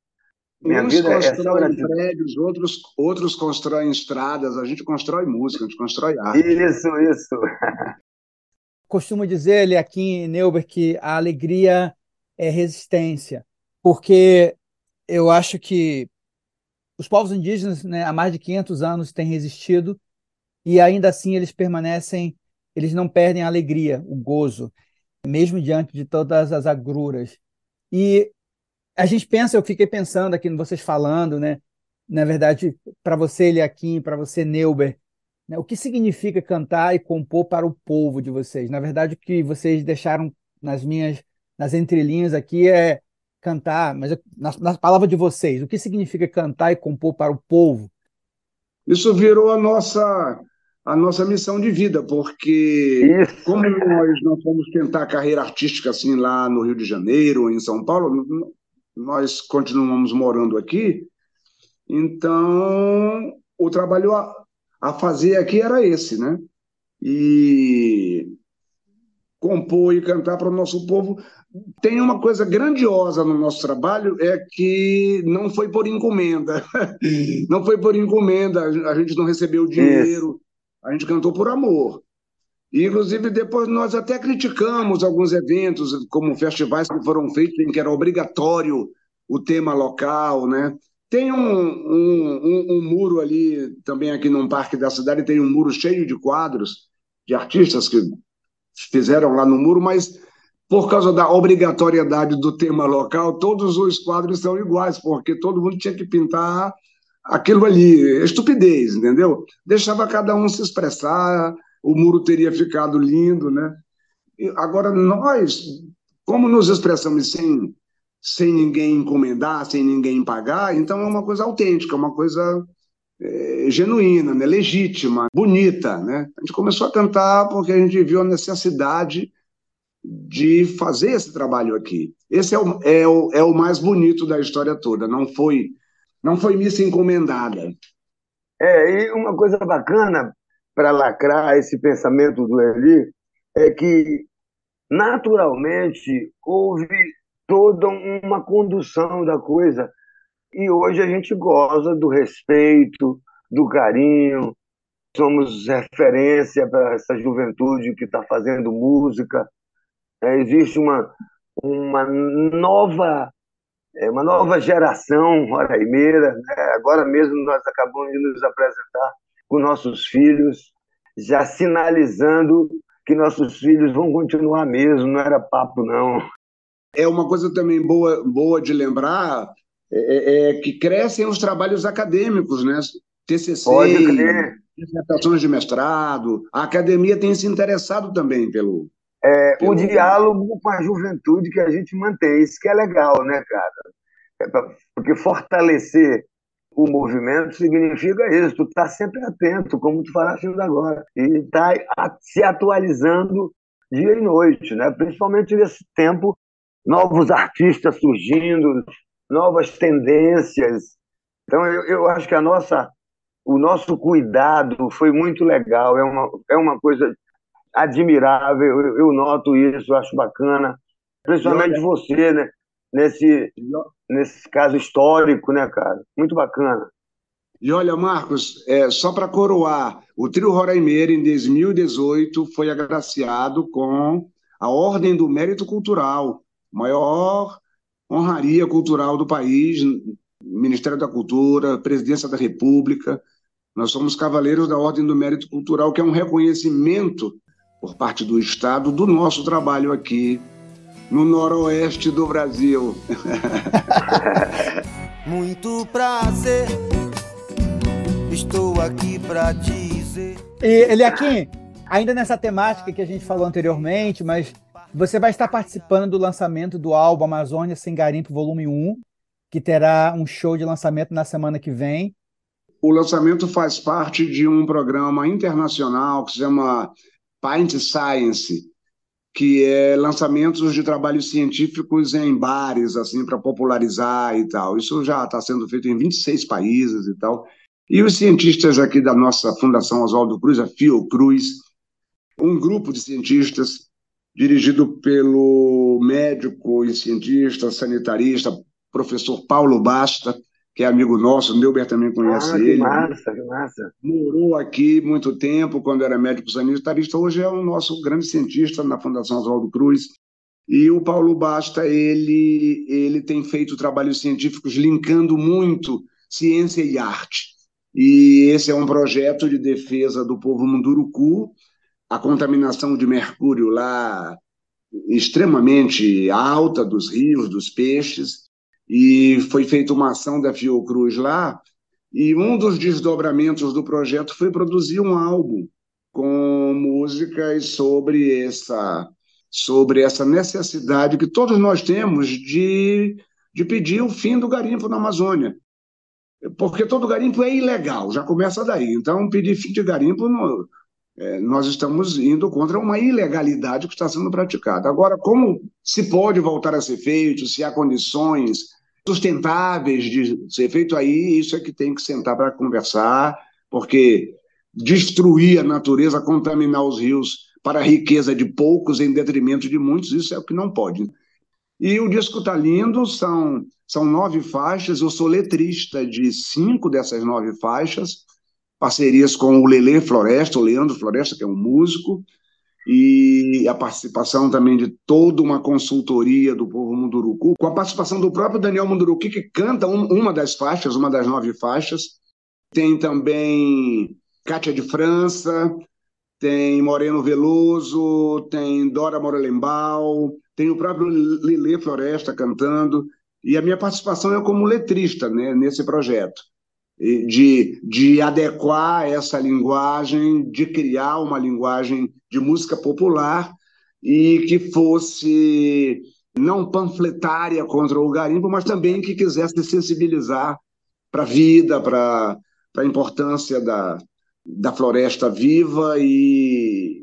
Minha Uns vida é constroem é prédios, outros, outros constroem estradas, a gente constrói música, a gente constrói arte. Isso, isso. Costumo dizer, aqui Neuber, que a alegria é resistência, porque eu acho que os povos indígenas, né, há mais de 500 anos, têm resistido e ainda assim eles permanecem, eles não perdem a alegria, o gozo, mesmo diante de todas as agruras. E a gente pensa, eu fiquei pensando aqui vocês falando, né? Na verdade, para você, Eliakim, para você, Neuber, né? o que significa cantar e compor para o povo de vocês? Na verdade, o que vocês deixaram nas minhas, nas entrelinhas aqui é cantar, mas na, na palavra de vocês, o que significa cantar e compor para o povo? Isso virou a nossa a nossa missão de vida, porque Isso. como nós não fomos tentar carreira artística assim lá no Rio de Janeiro ou em São Paulo, nós continuamos morando aqui, então o trabalho a, a fazer aqui era esse, né? E compor e cantar para o nosso povo. Tem uma coisa grandiosa no nosso trabalho, é que não foi por encomenda. Não foi por encomenda, a gente não recebeu dinheiro, a gente cantou por amor. Inclusive, depois nós até criticamos alguns eventos, como festivais que foram feitos em que era obrigatório o tema local, né? Tem um, um, um, um muro ali, também aqui num parque da cidade, tem um muro cheio de quadros de artistas que fizeram lá no muro, mas por causa da obrigatoriedade do tema local, todos os quadros são iguais, porque todo mundo tinha que pintar aquilo ali, estupidez, entendeu? Deixava cada um se expressar, o muro teria ficado lindo, né? Agora, nós, como nos expressamos sem, sem ninguém encomendar, sem ninguém pagar, então é uma coisa autêntica, uma coisa é, genuína, né? legítima, bonita, né? A gente começou a cantar porque a gente viu a necessidade de fazer esse trabalho aqui. Esse é o, é o, é o mais bonito da história toda, não foi, não foi missa encomendada. É, e uma coisa bacana para lacrar esse pensamento do Eli é que, naturalmente, houve toda uma condução da coisa e hoje a gente goza do respeito, do carinho, somos referência para essa juventude que está fazendo música. É, existe uma, uma nova é, uma nova geração roraimeira. Né? Agora mesmo nós acabamos de nos apresentar com nossos filhos, já sinalizando que nossos filhos vão continuar mesmo, não era papo, não. É uma coisa também boa, boa de lembrar é, é, é, que crescem os trabalhos acadêmicos, né? TCC, dissertações de mestrado. A academia tem se interessado também pelo, é. O diálogo com a juventude que a gente mantém, isso que é legal, né, cara? É porque fortalecer o movimento significa isso, tu tá sempre atento, como tu falaste agora, e tá se atualizando dia e noite, né? Principalmente nesse tempo, novos artistas surgindo, novas tendências. Então, eu, eu acho que a nossa, o nosso cuidado foi muito legal. É uma, é uma coisa admirável. Eu, eu noto isso, acho bacana. Principalmente você, né? Nesse, nesse caso histórico, né, cara? Muito bacana. E olha, Marcos, é, só para coroar, o Trio Roraimeira, em 2018, foi agraciado com a Ordem do Mérito Cultural, maior honraria cultural do país, Ministério da Cultura, Presidência da República. Nós somos cavaleiros da Ordem do Mérito Cultural, que é um reconhecimento por parte do Estado do nosso trabalho aqui no noroeste do Brasil. Muito prazer, estou aqui para dizer. E, Eliakim, ainda nessa temática que a gente falou anteriormente, mas você vai estar participando do lançamento do álbum Amazônia Sem Garimpo Volume 1, que terá um show de lançamento na semana que vem. O lançamento faz parte de um programa internacional que se chama Pint Science, que é lançamentos de trabalhos científicos em bares, assim, para popularizar e tal. Isso já está sendo feito em 26 países e tal. E os cientistas aqui da nossa Fundação Oswaldo Cruz, a Fiocruz, um grupo de cientistas dirigido pelo médico e cientista sanitarista, professor Paulo Basta, que é amigo nosso, o Neuber também conhece ah, que ele. massa, que massa. Morou aqui muito tempo, quando era médico sanitarista, hoje é o nosso grande cientista na Fundação Oswaldo Cruz. E o Paulo Basta, ele, ele tem feito trabalhos científicos linkando muito ciência e arte. E esse é um projeto de defesa do povo munduruku, a contaminação de mercúrio lá extremamente alta dos rios, dos peixes, e foi feita uma ação da Fiocruz lá, e um dos desdobramentos do projeto foi produzir um álbum com músicas sobre essa sobre essa necessidade que todos nós temos de, de pedir o fim do garimpo na Amazônia. Porque todo garimpo é ilegal, já começa daí. Então, pedir fim de garimpo no, é, nós estamos indo contra uma ilegalidade que está sendo praticada. Agora, como se pode voltar a ser feito, se há condições sustentáveis de ser feito aí, isso é que tem que sentar para conversar, porque destruir a natureza, contaminar os rios para a riqueza de poucos em detrimento de muitos, isso é o que não pode. E o disco está lindo, são, são nove faixas, eu sou letrista de cinco dessas nove faixas, parcerias com o Lele Floresta, o Leandro Floresta, que é um músico, e a participação também de toda uma consultoria do povo Munduruku, com a participação do próprio Daniel Munduruku, que canta um, uma das faixas, uma das nove faixas. Tem também Cátia de França, tem Moreno Veloso, tem Dora Morelembal, tem o próprio Lele Floresta cantando, e a minha participação é como letrista né, nesse projeto de, de adequar essa linguagem, de criar uma linguagem de música popular e que fosse não panfletária contra o garimpo, mas também que quisesse sensibilizar para a vida, para a importância da, da floresta viva e,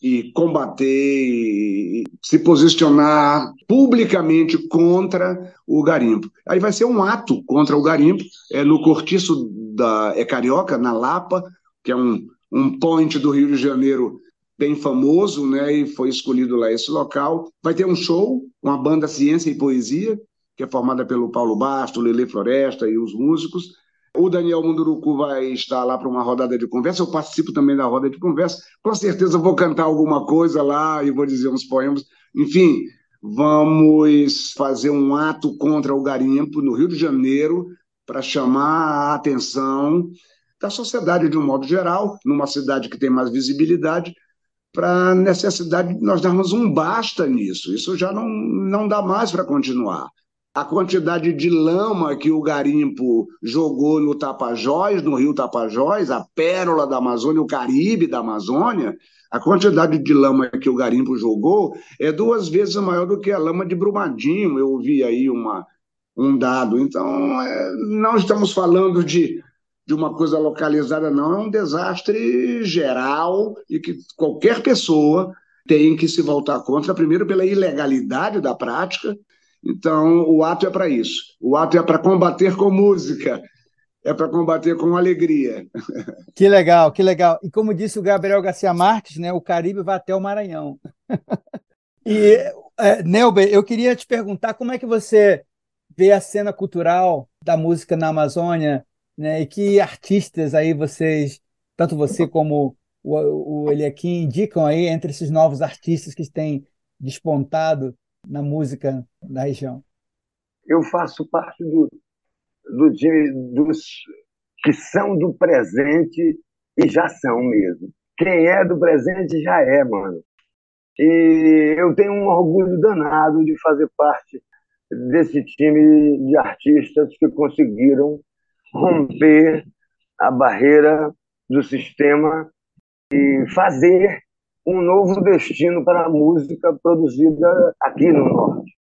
e combater, e se posicionar publicamente contra o garimpo. Aí vai ser um ato contra o garimpo, é no cortiço da é Carioca, na Lapa, que é um, um point do Rio de Janeiro bem famoso, né, e foi escolhido lá esse local. Vai ter um show com a banda Ciência e Poesia, que é formada pelo Paulo Basto, Lele Floresta e os músicos, o Daniel Munduruku vai estar lá para uma rodada de conversa. Eu participo também da roda de conversa. Com certeza vou cantar alguma coisa lá e vou dizer uns poemas. Enfim, vamos fazer um ato contra o garimpo no Rio de Janeiro para chamar a atenção da sociedade de um modo geral, numa cidade que tem mais visibilidade, para a necessidade de nós darmos um basta nisso. Isso já não, não dá mais para continuar a quantidade de lama que o garimpo jogou no Tapajós, no rio Tapajós, a pérola da Amazônia, o Caribe da Amazônia, a quantidade de lama que o garimpo jogou é duas vezes maior do que a lama de Brumadinho. Eu ouvi aí uma, um dado. Então, é, não estamos falando de, de uma coisa localizada, não. É um desastre geral e que qualquer pessoa tem que se voltar contra, primeiro pela ilegalidade da prática, então, o ato é para isso. O ato é para combater com música, é para combater com alegria. Que legal, que legal. E como disse o Gabriel Garcia Marques, né, o Caribe vai até o Maranhão. E, é, Nelber, eu queria te perguntar como é que você vê a cena cultural da música na Amazônia, né, e que artistas aí vocês, tanto você como o, o Eliakim, indicam aí entre esses novos artistas que têm despontado na música da região? Eu faço parte do, do time dos que são do presente e já são mesmo. Quem é do presente já é, mano. E eu tenho um orgulho danado de fazer parte desse time de artistas que conseguiram romper a barreira do sistema e fazer um novo destino para a música produzida aqui no Norte.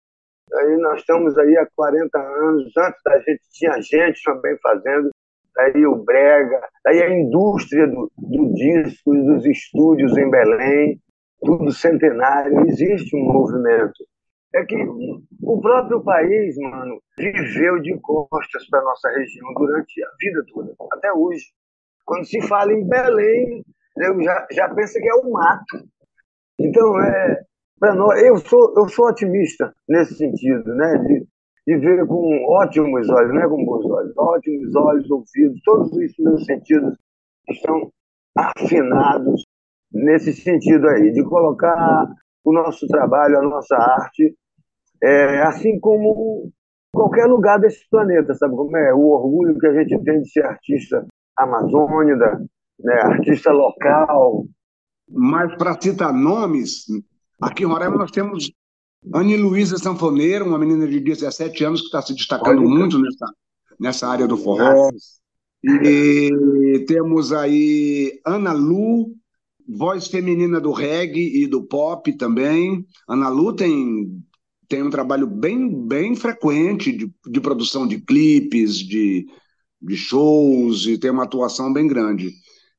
Aí nós estamos aí há 40 anos, antes da gente tinha gente também fazendo, daí o brega, daí a indústria do, do disco e dos estúdios em Belém, tudo centenário, existe um movimento. É que o próprio país, mano, viveu de costas para nossa região durante a vida toda, até hoje. Quando se fala em Belém, eu já, já pensa que é o mato. Então, é, para nós, eu sou, eu sou otimista nesse sentido, né? De, de ver com ótimos olhos, não é com bons olhos, ótimos olhos, ouvidos, todos os meus sentidos estão afinados nesse sentido aí, de colocar o nosso trabalho, a nossa arte, é, assim como qualquer lugar desse planeta, sabe como é? O orgulho que a gente tem de ser artista amazônida, né, artista local. Mas, para citar nomes, aqui em Roraima nós temos Anne Luísa Sanfoneira, uma menina de 17 anos que está se destacando Olha, muito nessa, nessa área do forró. E temos aí Ana Lu, voz feminina do reggae e do pop também. Ana Lu tem, tem um trabalho bem, bem frequente de, de produção de clipes, de, de shows, e tem uma atuação bem grande.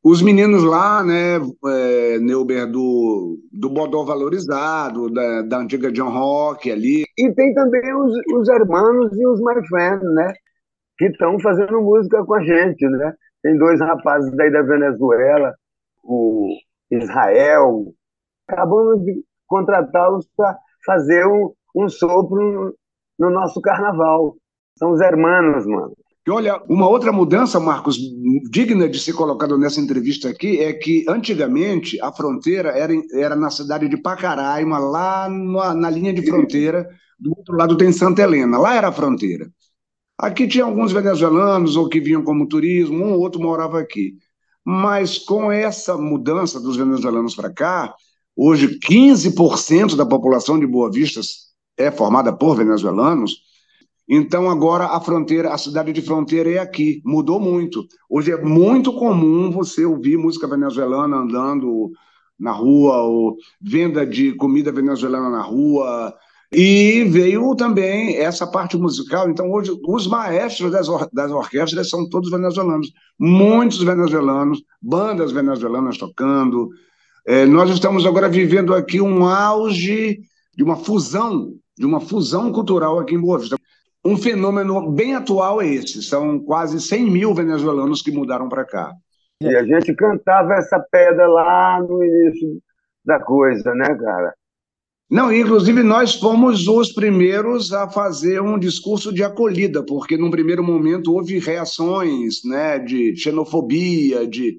Os meninos lá, né, é, Neuber, do, do Bodó Valorizado, da, da antiga John Rock ali. E tem também os, os hermanos e os my friends, né, que estão fazendo música com a gente, né. Tem dois rapazes daí da Venezuela, o Israel acabamos de contratá-los para fazer um, um sopro no nosso carnaval. São os hermanos, mano. E olha, uma outra mudança, Marcos, digna de ser colocada nessa entrevista aqui, é que antigamente a fronteira era, era na cidade de Pacaraima, lá na, na linha de fronteira, do outro lado tem Santa Helena, lá era a fronteira. Aqui tinha alguns venezuelanos ou que vinham como turismo, um ou outro morava aqui. Mas com essa mudança dos venezuelanos para cá, hoje 15% da população de Boa Vista é formada por venezuelanos. Então agora a fronteira, a cidade de fronteira é aqui, mudou muito. Hoje é muito comum você ouvir música venezuelana andando na rua, ou venda de comida venezuelana na rua, e veio também essa parte musical. Então, hoje, os maestros das, or das orquestras são todos venezuelanos. Muitos venezuelanos, bandas venezuelanas tocando. É, nós estamos agora vivendo aqui um auge de uma fusão, de uma fusão cultural aqui em Boa Vista. Um fenômeno bem atual é esse. São quase 100 mil venezuelanos que mudaram para cá. E a gente cantava essa pedra lá no início da coisa, né, cara? Não, inclusive nós fomos os primeiros a fazer um discurso de acolhida, porque num primeiro momento houve reações, né, de xenofobia, de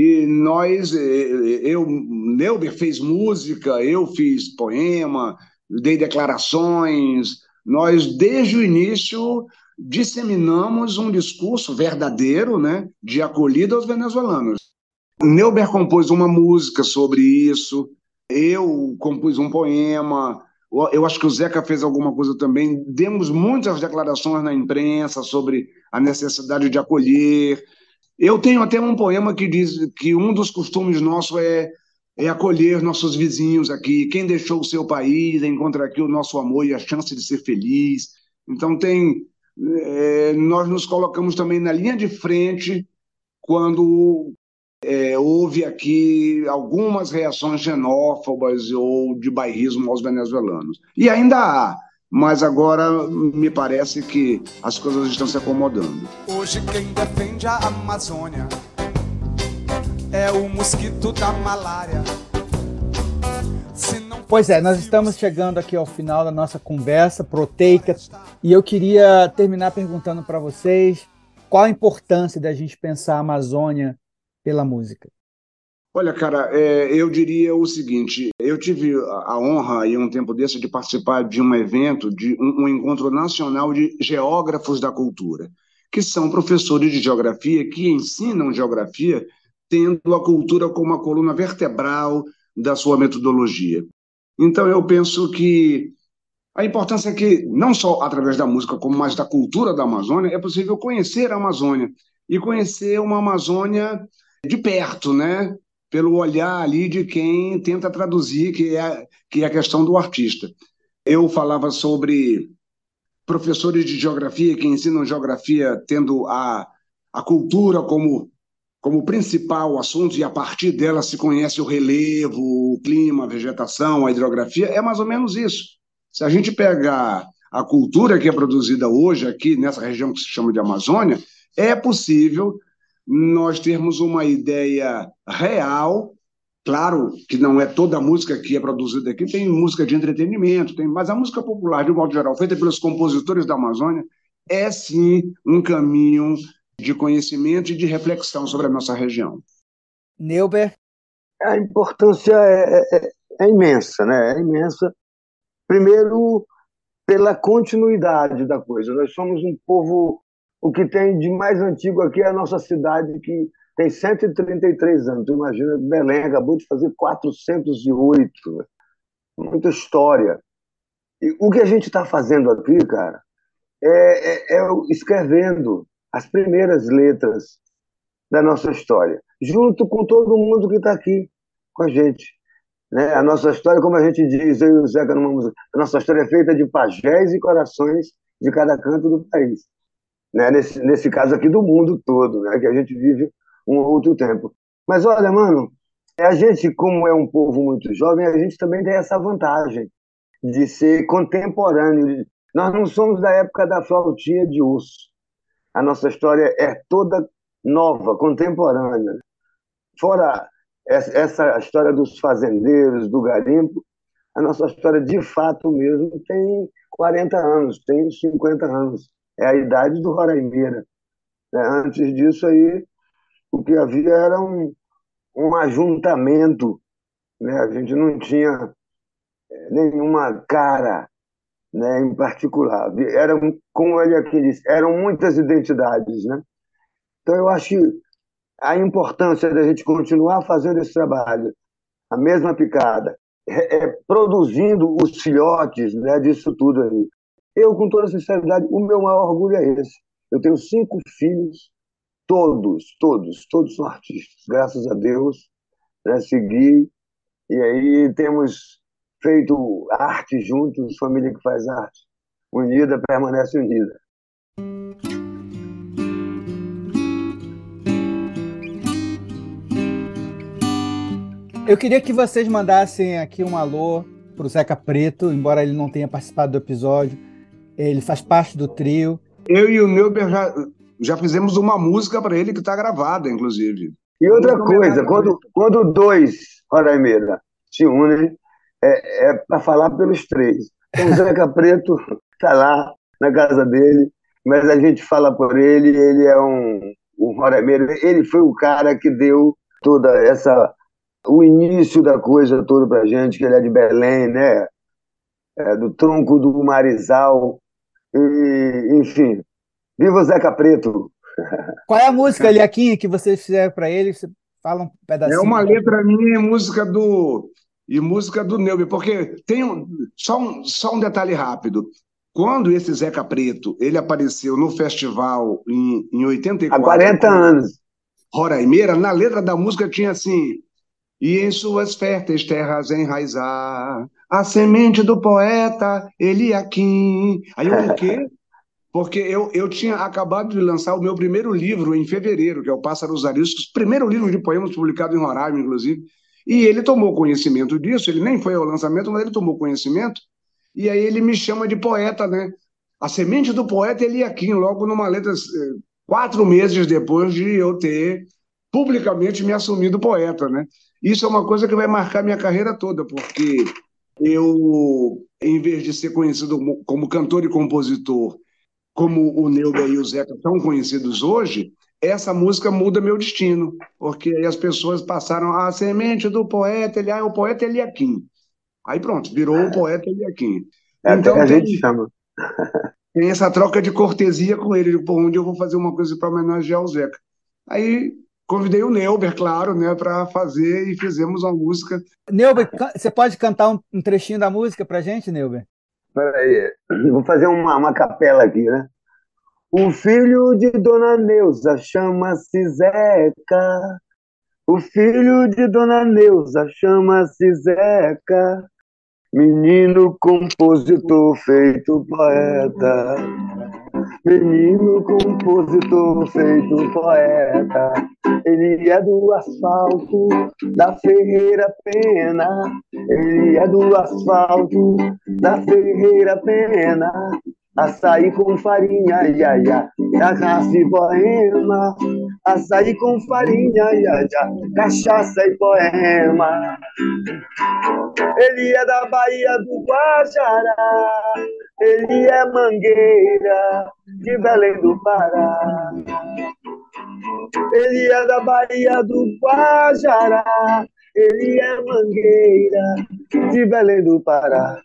e nós, eu, Neuber fez música, eu fiz poema, dei declarações. Nós desde o início disseminamos um discurso verdadeiro, né, de acolhida aos venezuelanos. Neuber compôs uma música sobre isso. Eu compus um poema, eu acho que o Zeca fez alguma coisa também. Demos muitas declarações na imprensa sobre a necessidade de acolher. Eu tenho até um poema que diz que um dos costumes nossos é, é acolher nossos vizinhos aqui. Quem deixou o seu país encontra aqui o nosso amor e a chance de ser feliz. Então tem, é, nós nos colocamos também na linha de frente quando é, houve aqui algumas reações xenófobas ou de bairrismo aos venezuelanos. E ainda há, mas agora me parece que as coisas estão se acomodando. Hoje quem defende a Amazônia é o mosquito da malária. Pois é, nós estamos chegando aqui ao final da nossa conversa proteica e eu queria terminar perguntando para vocês qual a importância da gente pensar a Amazônia pela música? Olha, cara, é, eu diria o seguinte: eu tive a honra, em um tempo desse, de participar de um evento, de um, um encontro nacional de geógrafos da cultura, que são professores de geografia que ensinam geografia tendo a cultura como a coluna vertebral da sua metodologia. Então, eu penso que a importância é que, não só através da música, como mais da cultura da Amazônia, é possível conhecer a Amazônia e conhecer uma Amazônia de perto, né? Pelo olhar ali de quem tenta traduzir, que é, que é a questão do artista. Eu falava sobre professores de geografia que ensinam geografia tendo a, a cultura como, como principal assunto, e a partir dela se conhece o relevo, o clima, a vegetação, a hidrografia, é mais ou menos isso. Se a gente pegar a cultura que é produzida hoje aqui nessa região que se chama de Amazônia, é possível nós termos uma ideia real. Claro que não é toda a música que é produzida aqui, tem música de entretenimento, tem, mas a música popular, de um modo geral, feita pelos compositores da Amazônia, é sim um caminho de conhecimento e de reflexão sobre a nossa região. Neuber? A importância é, é, é imensa, né? É imensa. Primeiro, pela continuidade da coisa. Nós somos um povo o que tem de mais antigo aqui é a nossa cidade, que tem 133 anos. Tu imagina, Belém acabou de fazer 408. Muita história. E o que a gente está fazendo aqui, cara, é, é, é escrevendo as primeiras letras da nossa história, junto com todo mundo que está aqui com a gente. Né? A nossa história, como a gente diz, eu e o Zeca numa música, a nossa história é feita de pajés e corações de cada canto do país né? nesse, nesse caso aqui do mundo todo, né? que a gente vive um outro tempo. Mas olha, mano, a gente, como é um povo muito jovem, a gente também tem essa vantagem de ser contemporâneo. Nós não somos da época da flautinha de osso. A nossa história é toda nova, contemporânea. Fora essa história dos fazendeiros, do garimpo, a nossa história de fato mesmo tem 40 anos, tem 50 anos. É a idade do Roraimeira. Né? Antes disso aí, o que havia era um, um ajuntamento. Né? A gente não tinha é, nenhuma cara né, em particular. Eram, como ele aqui disse, eram muitas identidades. Né? Então, eu acho que a importância da gente continuar fazendo esse trabalho, a mesma picada, é, é, produzindo os filhotes né, disso tudo aí. Eu, com toda sinceridade, o meu maior orgulho é esse. Eu tenho cinco filhos, todos, todos, todos são artistas, graças a Deus. Né, segui, e aí temos feito arte juntos, família que faz arte. Unida permanece unida. Eu queria que vocês mandassem aqui um alô para o Zeca Preto, embora ele não tenha participado do episódio. Ele faz parte do trio. Eu e o Neuber já, já fizemos uma música para ele que está gravada, inclusive. E outra coisa, quando, quando dois Roraimeiras se unem, é, é para falar pelos três. Então, o Zeca Preto está lá na casa dele, mas a gente fala por ele, ele é um, um Rorameiro, ele foi o cara que deu toda essa o início da coisa toda para gente, que ele é de Belém, né? É, do tronco do Marizal, e, enfim. Viva o Zeca Preto! Qual é a música, Liaquinha, que vocês fizeram para ele? Você fala um pedacinho. É uma letra minha e música do e música do Neuber, porque tem um, só, um, só um detalhe rápido. Quando esse Zeca Preto ele apareceu no festival em, em 84. Há 40 anos. Roraimeira, na letra da música tinha assim: e em suas férteis terras enraizar a semente do poeta Eliakim. Aí eu por quê? Porque eu, eu tinha acabado de lançar o meu primeiro livro em fevereiro, que é o Pássaros Ariscos, primeiro livro de poemas publicado em Roraima, inclusive, e ele tomou conhecimento disso, ele nem foi ao lançamento, mas ele tomou conhecimento, e aí ele me chama de poeta, né? A semente do poeta Eliakim, logo numa letra, eh, quatro meses depois de eu ter publicamente me assumido poeta, né? Isso é uma coisa que vai marcar minha carreira toda, porque eu, em vez de ser conhecido como cantor e compositor, como o Neuber e o Zeca são conhecidos hoje, essa música muda meu destino, porque aí as pessoas passaram a semente do poeta, ele, ah, o poeta Eliakim. Aí pronto, virou o poeta Eliakim. É então, a tem, gente chama. tem essa troca de cortesia com ele, por onde eu vou fazer uma coisa para homenagear o Zeca. Aí convidei o Neuber, claro, né, para fazer e fizemos uma música. Neuber, você pode cantar um, um trechinho da música para gente, Neuber? Peraí, vou fazer uma, uma capela aqui, né? O filho de Dona Neuza chama-se Zeca. O filho de Dona Neuza chama-se Zeca. Menino compositor feito poeta. Menino compositor feito poeta, ele é do asfalto da Ferreira Pena, ele é do asfalto da Ferreira Pena, açaí com farinha, ia, ia, cachaça e poema, açaí com farinha, ia, ia, cachaça e poema. Ele é da Bahia do Guajará, ele é mangueira de Belém do Pará. Ele é da Bahia do Guajará, ele é mangueira de Belém do Pará.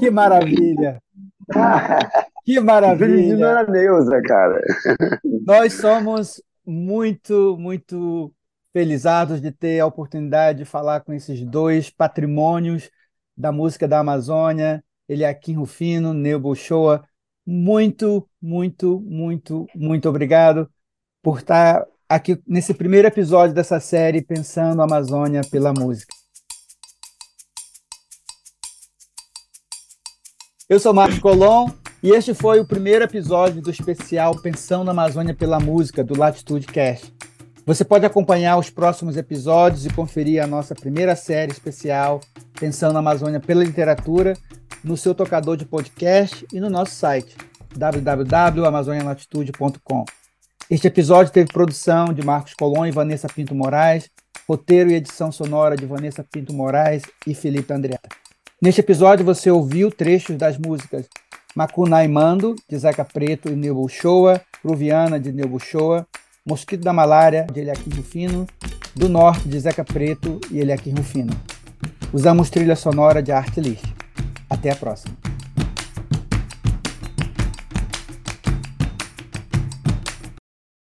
Que maravilha! Que maravilha! Neuza, cara. Nós somos muito, muito felizados de ter a oportunidade de falar com esses dois patrimônios da música da Amazônia, Eliakim Rufino, Neubo Shoa. Muito, muito, muito, muito obrigado por estar aqui nesse primeiro episódio dessa série Pensando a Amazônia pela Música. Eu sou Marcos Colom e este foi o primeiro episódio do especial Pensando a Amazônia pela Música do Latitude Cast. Você pode acompanhar os próximos episódios e conferir a nossa primeira série especial Pensando na Amazônia pela Literatura no seu tocador de podcast e no nosso site www.amazonialatitude.com. Este episódio teve produção de Marcos Colon e Vanessa Pinto Moraes, roteiro e edição sonora de Vanessa Pinto Moraes e Felipe Andretta. Neste episódio você ouviu trechos das músicas Macunai Mando, de Zeca Preto e Nilbo Shoa, Ruviana, de Shoa, Mosquito da Malária, de Eliakim Rufino, Do Norte, de Zeca Preto e Eliakim Rufino. Usamos trilha sonora de Art List. Até a próxima.